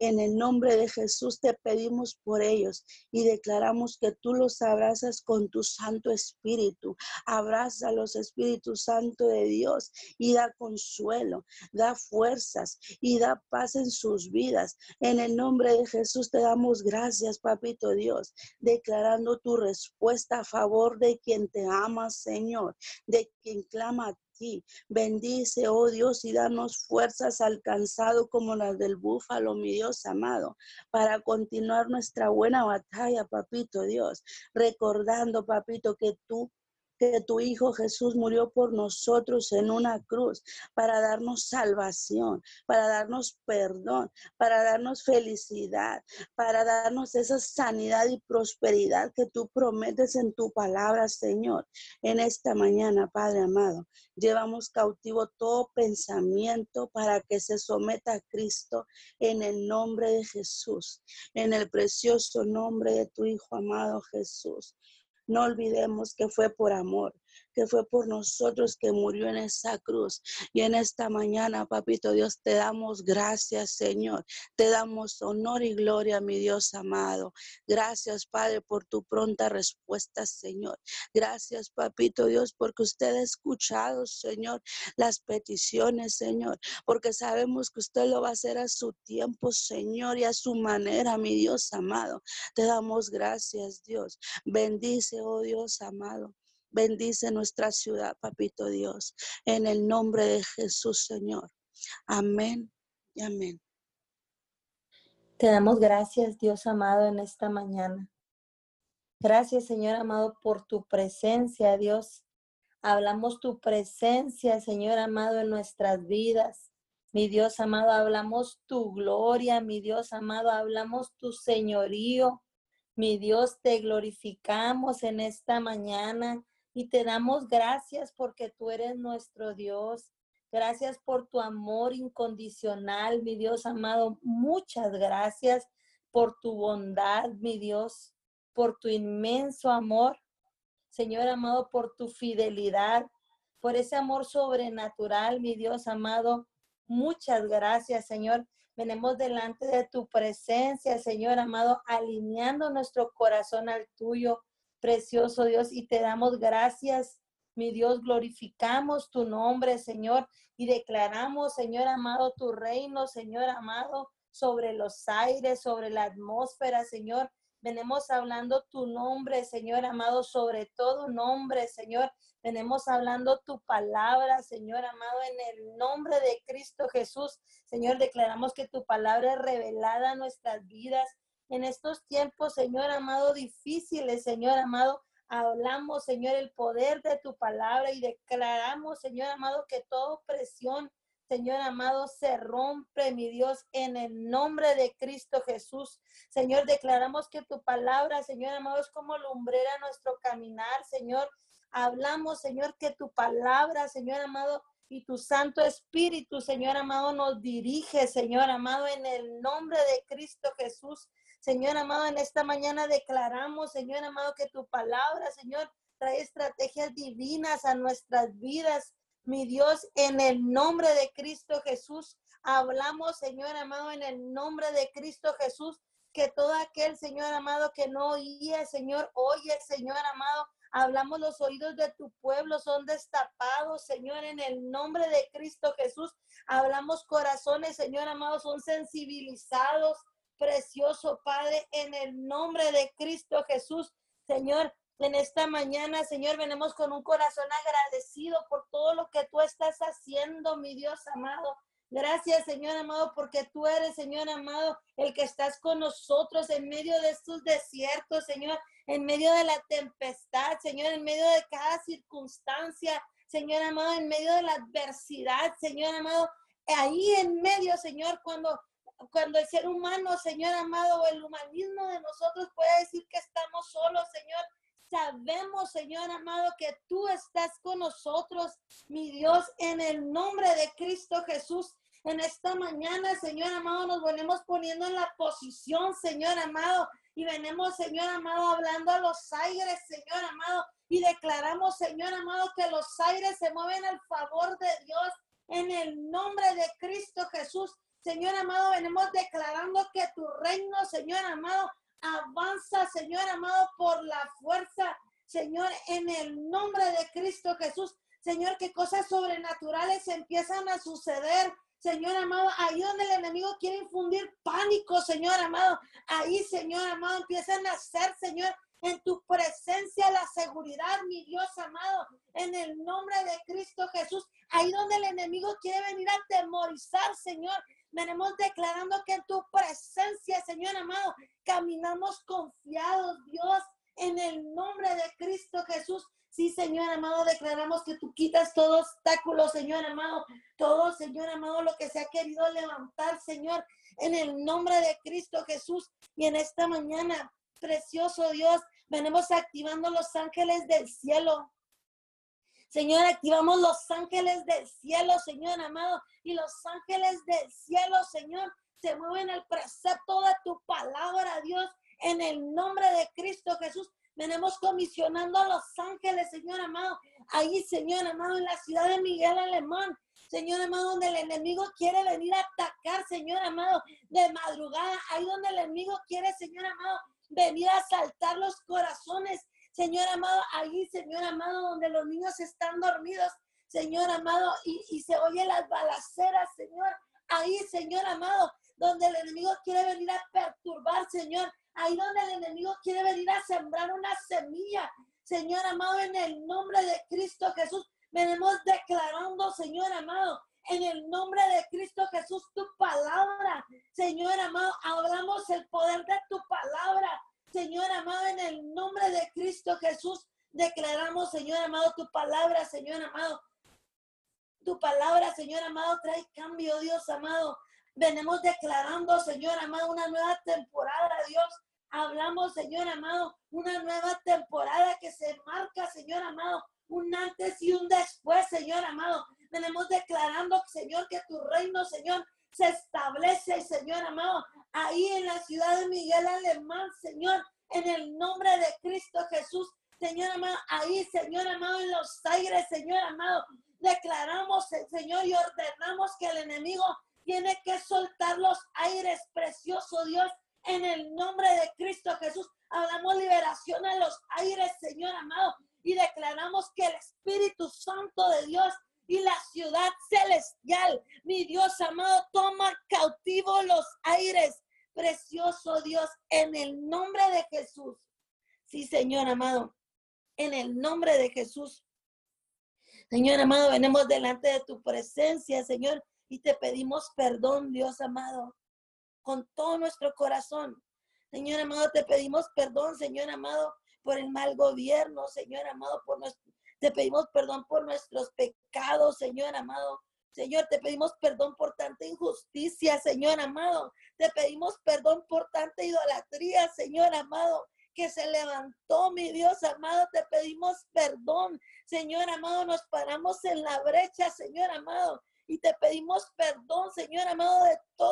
En el nombre de Jesús te pedimos por ellos y declaramos que tú los abrazas con tu Santo Espíritu. Abraza los Espíritus Santo de Dios y da consuelo, da fuerzas y da paz en sus vidas. En el nombre de Jesús te damos gracias, Papito Dios, declarando tu respuesta a favor de quien te ama, Señor, de quien clama a Bendice, oh Dios, y danos fuerzas alcanzado como las del búfalo, mi Dios amado, para continuar nuestra buena batalla, papito Dios, recordando, papito, que tú que tu Hijo Jesús murió por nosotros en una cruz para darnos salvación, para darnos perdón, para darnos felicidad, para darnos esa sanidad y prosperidad que tú prometes en tu palabra, Señor. En esta mañana, Padre amado, llevamos cautivo todo pensamiento para que se someta a Cristo en el nombre de Jesús, en el precioso nombre de tu Hijo amado Jesús. No olvidemos que fue por amor, que fue por nosotros que murió en esa cruz. Y en esta mañana, papito Dios, te damos gracias, Señor. Te damos honor y gloria, mi Dios amado. Gracias, Padre, por tu pronta respuesta, Señor. Gracias, papito Dios, porque usted ha escuchado, Señor, las peticiones, Señor, porque sabemos que usted lo va a hacer a su tiempo, Señor, y a su manera, mi Dios amado. Te damos gracias, Dios. Bendice, oh Dios amado. Bendice nuestra ciudad, papito Dios, en el nombre de Jesús, Señor. Amén y amén.
Te damos gracias, Dios amado, en esta mañana. Gracias, Señor amado, por tu presencia, Dios. Hablamos tu presencia, Señor amado, en nuestras vidas. Mi Dios amado, hablamos tu gloria, mi Dios amado, hablamos tu señorío. Mi Dios, te glorificamos en esta mañana y te damos gracias porque tú eres nuestro Dios. Gracias por tu amor incondicional, mi Dios amado. Muchas gracias por tu bondad, mi Dios, por tu inmenso amor. Señor amado, por tu fidelidad, por ese amor sobrenatural, mi Dios amado. Muchas gracias, Señor. Venemos delante de tu presencia, Señor amado, alineando nuestro corazón al tuyo precioso Dios, y te damos gracias, mi Dios, glorificamos tu nombre, Señor, y declaramos, Señor amado, tu reino, Señor amado, sobre los aires, sobre la atmósfera, Señor. Venemos hablando tu nombre, Señor amado, sobre todo nombre, Señor. Venemos hablando tu palabra, Señor amado, en el nombre de Cristo Jesús. Señor, declaramos que tu palabra es revelada a nuestras vidas en estos tiempos, Señor amado, difíciles, Señor amado. Hablamos, Señor, el poder de tu palabra y declaramos, Señor amado, que toda opresión, Señor amado, se rompe, mi Dios, en el nombre de Cristo Jesús. Señor, declaramos que tu palabra, Señor amado, es como lumbrera nuestro caminar, Señor. Hablamos, Señor, que tu palabra, Señor amado, y tu Santo Espíritu, Señor amado, nos dirige, Señor amado, en el nombre de Cristo Jesús. Señor amado, en esta mañana declaramos, Señor amado, que tu palabra, Señor, trae estrategias divinas a nuestras vidas. Mi Dios, en el nombre de Cristo Jesús, hablamos, Señor amado, en el nombre de Cristo Jesús, que todo aquel, Señor amado, que no oía, Señor, oye, Señor amado, Hablamos los oídos de tu pueblo, son destapados, Señor, en el nombre de Cristo Jesús. Hablamos corazones, Señor amado, son sensibilizados precioso Padre, en el nombre de Cristo Jesús. Señor, en esta mañana, Señor, venimos con un corazón agradecido por todo lo que tú estás haciendo, mi Dios amado. Gracias, Señor amado, porque tú eres, Señor amado, el que estás con nosotros en medio de estos desiertos, Señor, en medio de la tempestad, Señor, en medio de cada circunstancia, Señor amado, en medio de la adversidad, Señor amado, ahí en medio, Señor, cuando cuando el ser humano, Señor amado, o el humanismo de nosotros puede decir que estamos solos, Señor, sabemos, Señor amado, que tú estás con nosotros, mi Dios, en el nombre de Cristo Jesús. En esta mañana, Señor amado, nos venimos poniendo en la posición, Señor amado, y venimos, Señor amado, hablando a los aires, Señor amado, y declaramos, Señor amado, que los aires se mueven al favor de Dios en el nombre de Cristo Jesús. Señor amado, venimos declarando que tu reino, Señor amado, avanza, Señor amado, por la fuerza, Señor, en el nombre de Cristo Jesús. Señor, que cosas sobrenaturales empiezan a suceder. Señor amado, ahí donde el enemigo quiere infundir pánico, Señor amado, ahí, Señor amado, empiezan a ser, Señor, en tu presencia la seguridad, mi Dios amado, en el nombre de Cristo Jesús. Ahí donde el enemigo quiere venir a atemorizar, Señor, venimos declarando que en tu presencia, Señor amado, caminamos confiados, Dios, en el nombre de Cristo Jesús. Sí, Señor amado, declaramos que tú quitas todo obstáculo, Señor amado, todo, Señor amado, lo que se ha querido levantar, Señor, en el nombre de Cristo Jesús. Y en esta mañana, precioso Dios, venimos activando los ángeles del cielo. Señor, activamos los ángeles del cielo, Señor amado, y los ángeles del cielo, Señor, se mueven el precepto de tu palabra, Dios, en el nombre de Cristo Jesús. Venimos comisionando a los ángeles, Señor amado, ahí, Señor amado, en la ciudad de Miguel Alemán. Señor amado, donde el enemigo quiere venir a atacar, Señor amado, de madrugada, ahí donde el enemigo quiere, Señor amado, venir a saltar los corazones, Señor amado, ahí, Señor amado, donde los niños están dormidos, Señor amado, y, se oye las balaceras, Señor, ahí, Señor amado, donde el enemigo quiere venir a perturbar, Señor, ahí donde el enemigo quiere venir a sembrar una semilla. Señor amado, en el nombre de Cristo Jesús, venimos declarando, Señor amado, en el nombre de Cristo Jesús, tu palabra. Señor amado, hablamos el poder de tu palabra. Señor amado, en el nombre de Cristo Jesús, declaramos, Señor amado, tu palabra, Señor amado. Tu palabra, Señor amado, trae cambio, Dios amado. Venimos declarando, Señor amado, una nueva temporada, Dios. Hablamos, Señor amado, una nueva temporada que se marca, Señor amado, un antes y un después, Señor amado. Venimos declarando, Señor, que tu reino, Señor, se establece, Señor amado, ahí en la ciudad de Miguel Alemán, Señor, en el nombre de Cristo Jesús, Señor amado, ahí, Señor amado, en los aires, Señor amado, declaramos, Señor, y ordenamos que el enemigo tiene que soltar los aires, precioso Dios, en el nombre de Cristo Jesús. Hablamos liberación a los aires, Señor amado, y declaramos que el Espíritu Santo de Dios y la ciudad celestial, mi Dios amado, toma cautivo los aires, precioso Dios, en el nombre de Jesús. Sí, Señor amado, en el nombre de Jesús. Señor amado, venimos delante de tu presencia, Señor, y te pedimos perdón, Dios amado, con todo nuestro corazón. Señor amado, te pedimos perdón, Señor amado, por el mal gobierno, Señor amado, por nuestro, te pedimos perdón por nuestros pecados, Señor amado. Señor, te pedimos perdón por tanta injusticia, Señor amado. Te pedimos perdón por tanta idolatría, Señor amado, que se levantó, mi Dios amado. Te pedimos perdón, Señor amado. Nos paramos en la brecha, Señor amado y te pedimos perdón, Señor amado, de todo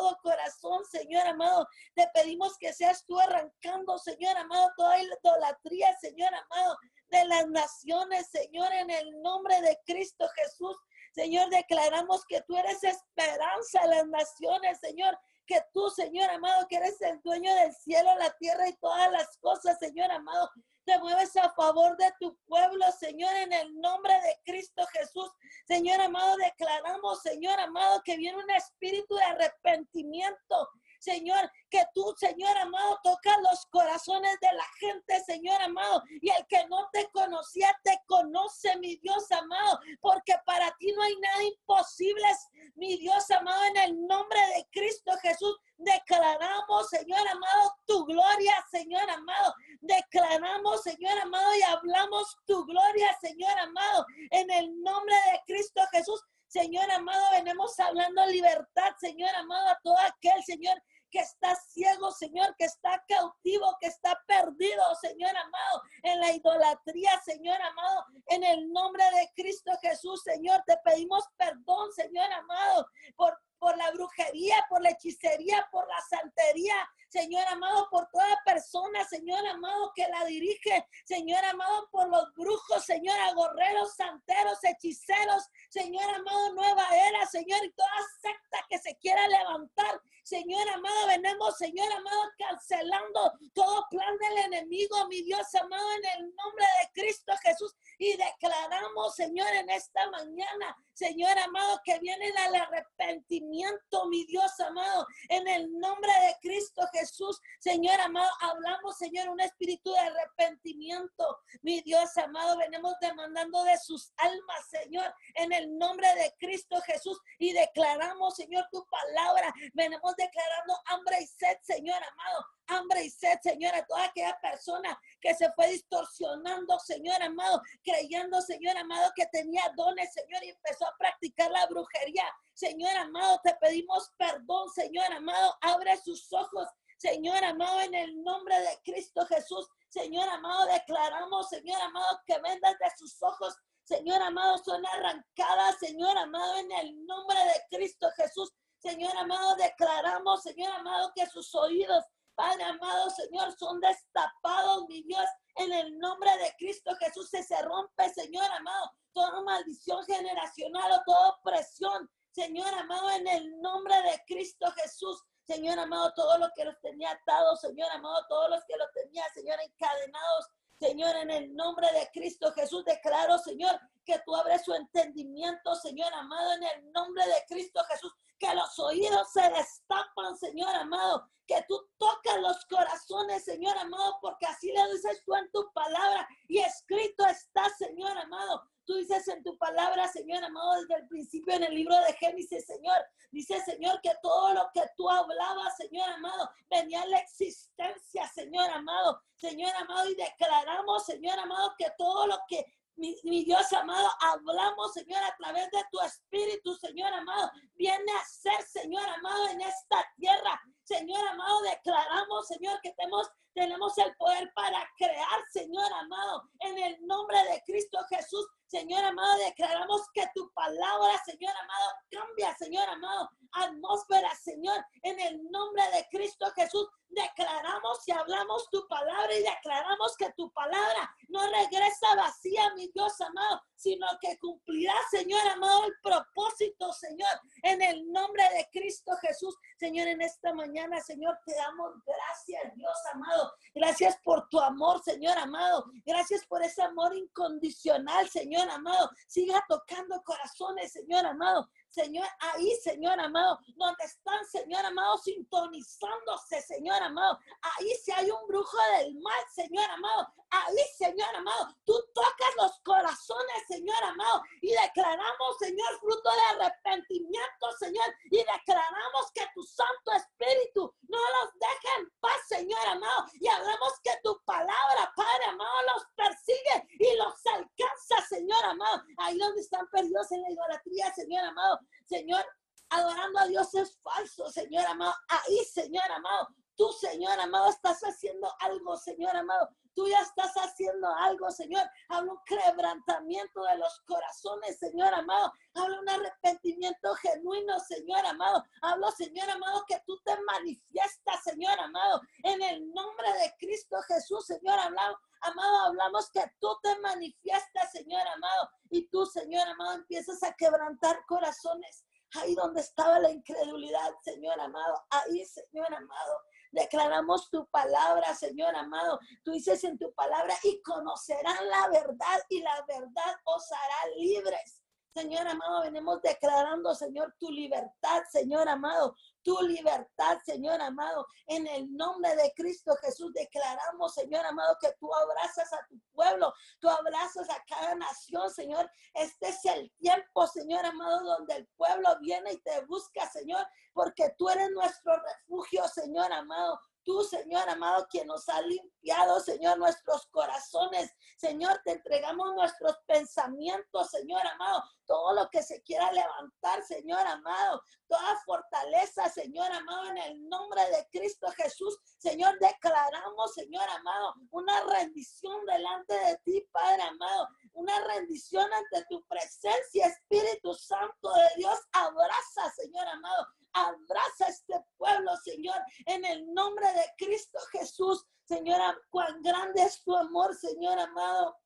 Señor amado. Te pedimos que seas tú arrancando, Señor amado, toda idolatría, Señor amado, de las naciones, Señor, en el nombre de Cristo Jesús. Señor, declaramos que tú eres esperanza de las naciones, Señor que tú, Señor amado, que eres el dueño del cielo, la tierra y todas las cosas, Señor amado, te mueves a favor de tu pueblo, Señor, en el nombre de Cristo Jesús. Señor amado, declaramos, Señor amado, que viene un espíritu de arrepentimiento. Señor, que tú, Señor amado, tocas los corazones de la gente, Señor amado, y el que no te conocía, te conoce, mi Dios amado, porque para ti no hay nada imposible, mi Dios amado, en el nombre de Cristo Jesús. Declaramos, Señor amado, tu gloria, Señor amado. Declaramos, Señor amado, y hablamos tu gloria, Señor amado, en el nombre de Cristo Jesús. Señor amado, venimos hablando libertad, Señor amado, a todo aquel, Señor, que está ciego, Señor, que está cautivo, que está perdido, Señor amado, en la idolatría, Señor amado, en el nombre de Cristo Jesús, Señor, te pedimos perdón, Señor amado, por por la brujería, por la hechicería, por la santería, Señor amado, por toda persona, Señor amado, que la dirige, Señor amado, por los brujos, Señor, agorreros, santeros, hechiceros, Señor amado, nueva era, Señor, y toda secta que se quiera levantar, Señor amado, venimos, Señor amado, cancelando todo plan del enemigo, mi Dios amado, en el nombre de Cristo Jesús, y declaramos, Señor, en esta mañana, Señor amado, que viene el arrepentimiento, mi Dios amado, en el nombre de Cristo Jesús, Señor amado, hablamos, Señor, un espíritu de arrepentimiento, mi Dios amado, venimos demandando de sus almas, Señor, en el nombre de Cristo Jesús, y declaramos, Señor, tu palabra, venimos declarando hambre y sed, Señor amado, hambre y sed, Señor, a toda aquella persona que se fue distorsionando, Señor amado, creyendo, Señor amado, que tenía dones, Señor, y empezó a practicar la brujería. Señor amado, te pedimos perdón, Señor amado, abre sus ojos. Señor amado, en el nombre de Cristo Jesús, Señor amado, declaramos, Señor amado, que vendas de sus ojos Señor amado, son arrancadas, Señor amado, en el nombre de Cristo Jesús. Señor amado, declaramos, Señor amado, que sus oídos, Padre amado, Señor, son destapados, mi Dios, en el nombre de Cristo Jesús. Se, se rompe, Señor amado, toda maldición generacional o toda opresión, Señor amado, en el nombre de Cristo Jesús. Señor amado, todo lo que los tenía atados, Señor amado, todos los que los tenía, Señor, encadenados, Señor, en el nombre de Cristo Jesús declaro, Señor, que tú abres su entendimiento, Señor amado, en el nombre de Cristo Jesús, que los oídos se destapan, Señor amado, que tú tocas los corazones, Señor amado, porque así le dices tú en tu palabra y escrito está, Señor amado. Tú dices en tu palabra, Señor amado, desde el principio en el libro de Génesis, Señor. Dice, Señor, que todo lo que tú hablabas, Señor amado, venía a la existencia, Señor amado. Señor amado, y declaramos, Señor amado, que todo lo que mi, Dios amado, hablamos, Señor, a través de tu Espíritu, Señor amado, viene a ser, Señor amado, en esta tierra. Señor amado, declaramos, Señor, que tenemos, tenemos el poder para crear, Señor amado, en el nombre de Cristo Jesús. Señor amado, declaramos que tu palabra, Señor amado, cambia, Señor amado, atmósfera, Señor, en el nombre de Cristo Jesús. Declaramos y hablamos tu palabra y declaramos que tu palabra no regresa vacía, mi Dios amado, sino que cumplirá, Señor amado, el propósito, Señor, en el nombre de Cristo Jesús. Señor, en esta mañana, Señor, te damos gracias, Dios amado. Gracias por tu amor, Señor amado. Gracias por ese amor incondicional, Señor amado. Siga tocando corazones, Señor amado. Señor, ahí, Señor amado, donde están, Señor amado, sintonizándose, Señor amado. Ahí si hay un brujo del mal, Señor amado. Ahí, Señor amado, tú tocas los corazones, Señor amado, y declaramos, Señor, fruto de arrepentimiento, Señor, y declaramos que tu Santo Espíritu no los deja en paz, Señor amado, y hablamos que tu palabra, Padre amado, los persigue y los alcanza, Señor amado. Ahí donde están perdidos en la idolatría, Señor amado, Señor, adorando a Dios es falso, Señor amado. Ahí, Señor amado, tú, Señor amado, estás haciendo algo, Señor amado. Tú ya estás haciendo algo, Señor. Habla un quebrantamiento de los corazones, Señor amado. Habla un arrepentimiento genuino, Señor amado. Hablo, Señor amado, que tú te manifiestas, Señor amado. En el nombre de Cristo Jesús, Señor amado. Amado, hablamos que tú te manifiestas, Señor amado. Y tú, Señor amado, empiezas a quebrantar corazones. Ahí donde estaba la incredulidad, Señor amado. Ahí, Señor amado. Declaramos tu palabra, Señor amado. Tú dices en tu palabra y conocerán la verdad y la verdad os hará libres. Señor amado, venimos declarando, Señor, tu libertad, Señor amado, tu libertad, Señor amado. En el nombre de Cristo Jesús declaramos, Señor amado, que tú abrazas a tu pueblo, tú abrazas a cada nación, Señor. Este es el tiempo, Señor amado, donde el pueblo viene y te busca, Señor, porque tú eres nuestro refugio, Señor amado. Tú, Señor amado, quien nos ha limpiado, Señor, nuestros corazones. Señor, te entregamos nuestros pensamientos, Señor amado. Todo lo que se quiera levantar, Señor amado. Toda fortaleza, Señor amado, en el nombre de Cristo Jesús. Señor, declaramos, Señor amado, una rendición delante de ti, Padre amado. Una rendición ante tu presencia, Espíritu Santo de Dios. Abraza, Señor amado Abraza este pueblo, Señor, en el nombre de Cristo Jesús. Señora, cuán grande es tu amor, Señor amado.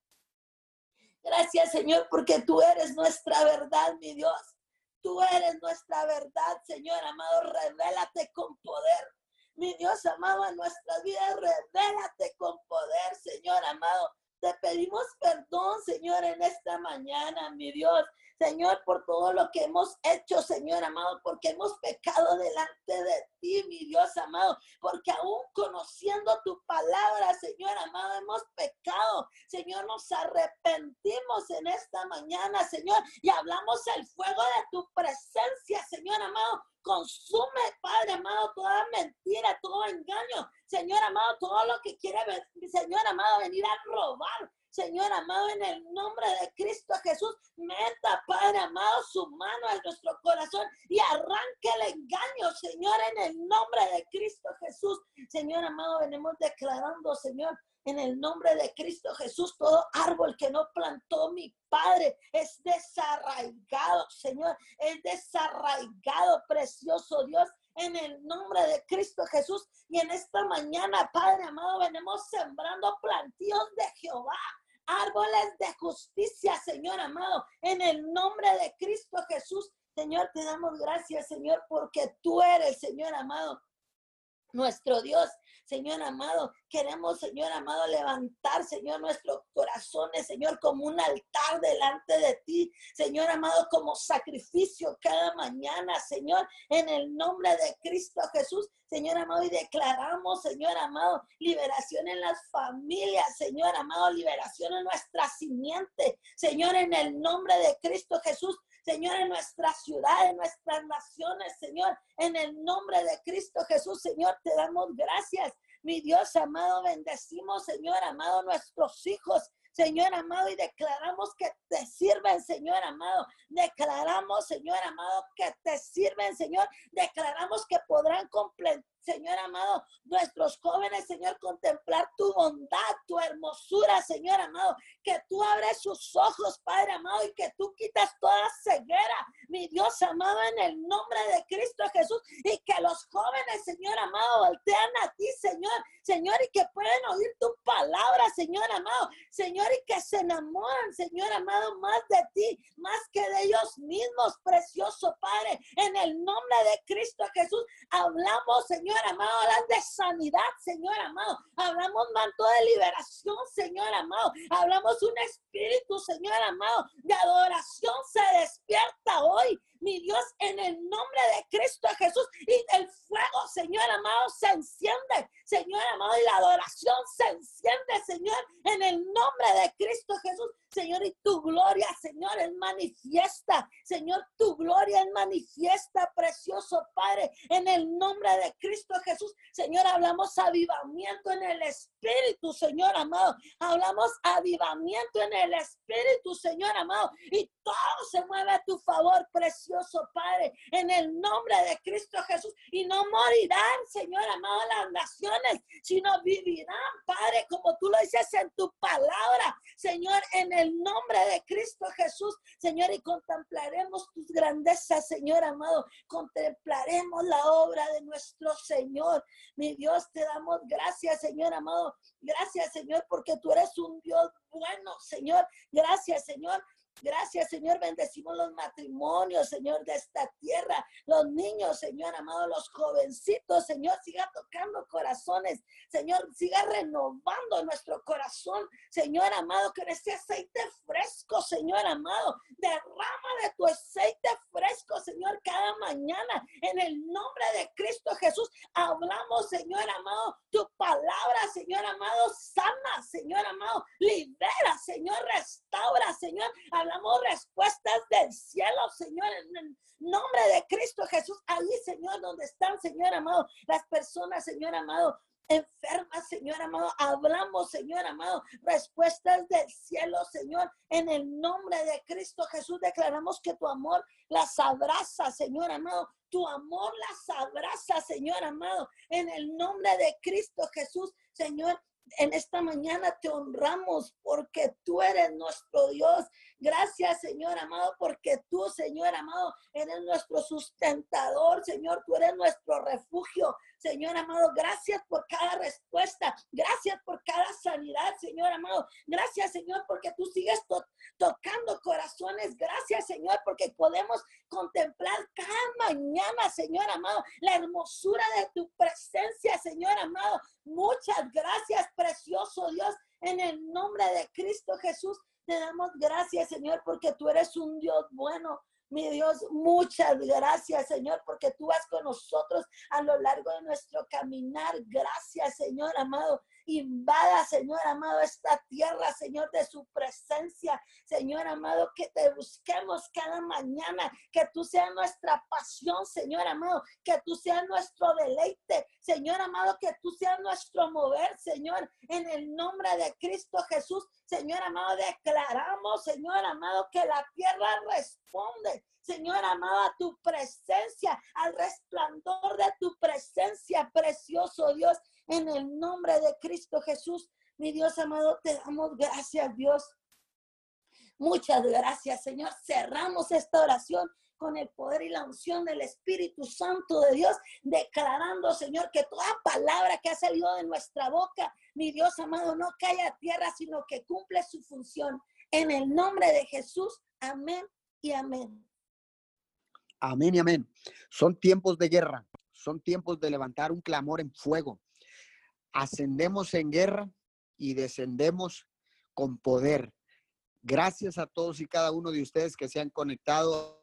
Gracias, Señor, porque tú eres nuestra verdad, mi Dios. Tú eres nuestra verdad, Señor amado. Revélate con poder. Mi Dios amado, en nuestra vida, revélate con poder, Señor amado. Te pedimos perdón, Señor, en esta mañana, mi Dios. Señor, por todo lo que hemos hecho, Señor amado, porque hemos pecado delante de ti, mi Dios amado, porque aún conociendo tu palabra, Señor amado, hemos pecado. Señor, nos arrepentimos en esta mañana, Señor, y hablamos el fuego de tu presencia, Señor amado, Consume, Padre amado, toda mentira, todo engaño. Señor amado, todo lo que quiere, Señor amado, venir a robar. Señor amado, en el nombre de Cristo Jesús, meta, Padre amado, su mano en nuestro corazón y arranque el engaño, Señor, en el nombre de Cristo Jesús. Señor amado, venimos declarando, Señor, en el nombre de Cristo Jesús, todo árbol que no plantó mi Padre es desarraigado, Señor, es desarraigado, precioso Dios, en el nombre de Cristo Jesús. Y en esta mañana, Padre amado, venimos sembrando plantíos de Jehová árboles de justicia, Señor amado, en el nombre de Cristo Jesús. Señor, te damos gracias, Señor, porque tú eres, Señor amado, nuestro Dios. Señor amado, queremos, Señor amado, levantar, Señor, nuestros corazones, Señor, como un altar delante de ti, Señor amado, como sacrificio cada mañana, Señor, en el nombre de Cristo Jesús. Señor amado, y declaramos, Señor amado, liberación en las familias, Señor amado, liberación en nuestra simiente, Señor, en el nombre de Cristo Jesús. Señor, en nuestra ciudad, en nuestras naciones, Señor, en el nombre de Cristo Jesús, Señor, te damos gracias. Mi Dios amado, bendecimos, Señor amado, nuestros hijos, Señor amado, y declaramos que te sirven, Señor amado. Declaramos, Señor amado, que te sirven, Señor. Declaramos que podrán completar Señor amado, nuestros jóvenes, Señor, contemplar tu bondad, tu hermosura, Señor amado, que tú abres sus ojos, Padre amado, y que tú quitas toda ceguera, mi Dios amado, en el nombre de Cristo Jesús, y que los jóvenes, Señor amado, voltean a ti, Señor, Señor, y que pueden oír tu palabra, Señor amado, Señor, y que se enamoran, Señor amado, más de ti, más que de ellos mismos, precioso Padre, en el nombre de Cristo Jesús, hablamos, Señor, Amado, hablan de sanidad, Señor amado. Hablamos manto de liberación, Señor amado. Hablamos un espíritu, Señor amado, de adoración se despierta hoy mi Dios, en el nombre de Cristo Jesús. Y el fuego, Señor amado, se enciende, Señor amado, y la adoración se enciende, Señor, en el nombre de Cristo Jesús. Señor, y tu gloria, Señor, es manifiesta. Señor, tu gloria es manifiesta, precioso Padre, en el nombre de Cristo Jesús. Señor, hablamos avivamiento en el Espíritu, Señor amado. Hablamos avivamiento en el Espíritu, Señor amado. Y todo se mueve a tu favor, precioso Padre, en el nombre de Cristo Jesús. Y no morirán, Señor amado, las naciones, sino vivirán, Padre, como tú lo dices en tu palabra, Señor, en el nombre de Cristo Jesús, Señor, y contemplaremos tus grandezas, Señor amado. Contemplaremos la obra de nuestro Señor. Mi Dios, te damos gracias, Señor amado. Gracias, Señor, porque tú eres un Dios bueno, Señor. Gracias, Señor, Gracias, Señor. Bendecimos los matrimonios, Señor, de esta tierra. Los niños, Señor, amado, los jovencitos, Señor, siga tocando corazones. Señor, siga renovando nuestro corazón. Señor, amado, que ese aceite fresco, Señor, amado, derrama de tu aceite fresco, Señor, cada mañana. En el nombre de Cristo Jesús, hablamos, Señor, amado, tu palabra, Señor, amado, sana, Señor, amado, libera, Señor, restaura, Señor. Hablamos respuestas del cielo, Señor, en el nombre de Cristo Jesús. Ahí, Señor, donde están, Señor amado, las personas, Señor amado, enfermas, Señor amado. Hablamos, Señor amado, respuestas del cielo, Señor. En el nombre de Cristo Jesús declaramos que tu amor las abraza, Señor amado. Tu amor las abraza, Señor amado. En el nombre de Cristo Jesús, Señor, en esta mañana te honramos porque tú eres nuestro Dios. Gracias, Señor amado, porque tú, Señor amado, eres nuestro sustentador, Señor, tú eres nuestro refugio. Señor amado, gracias por cada respuesta. Gracias por cada sanidad, Señor amado. Gracias, Señor, porque tú sigues tocando corazones. Gracias, Señor, porque podemos contemplar cada mañana, Señor amado, la hermosura de tu presencia, Señor amado. Muchas gracias, precioso Dios, en el nombre de Cristo Jesús. Te damos gracias, Señor, porque tú eres un Dios bueno. Mi Dios, muchas gracias, Señor, porque tú vas con nosotros a lo largo de nuestro caminar. Gracias, Señor amado. Invada, Señor amado, esta tierra, Señor, de su presencia. Señor amado, que te busquemos cada mañana, que tú seas nuestra pasión, Señor amado, que tú seas nuestro deleite, Señor amado, que tú seas nuestro mover, Señor, en el nombre de Cristo Jesús. Señor amado, declaramos, Señor amado, que la tierra responde, Señor amado, a tu presencia, al resplandor de tu presencia, precioso Dios, en el nombre de Cristo Jesús. Mi Dios amado, te damos gracias, Dios. Muchas gracias, Señor. Cerramos esta oración con el poder y la unción del Espíritu Santo de Dios, declarando, Señor, que toda palabra que ha salido de nuestra boca, mi Dios amado, no cae a tierra, sino que cumple su función. En el nombre de Jesús, amén y amén.
Amén y amén. Son tiempos de guerra, son tiempos de levantar un clamor en fuego. Ascendemos en guerra y descendemos con poder. Gracias a todos y cada uno de ustedes que se han conectado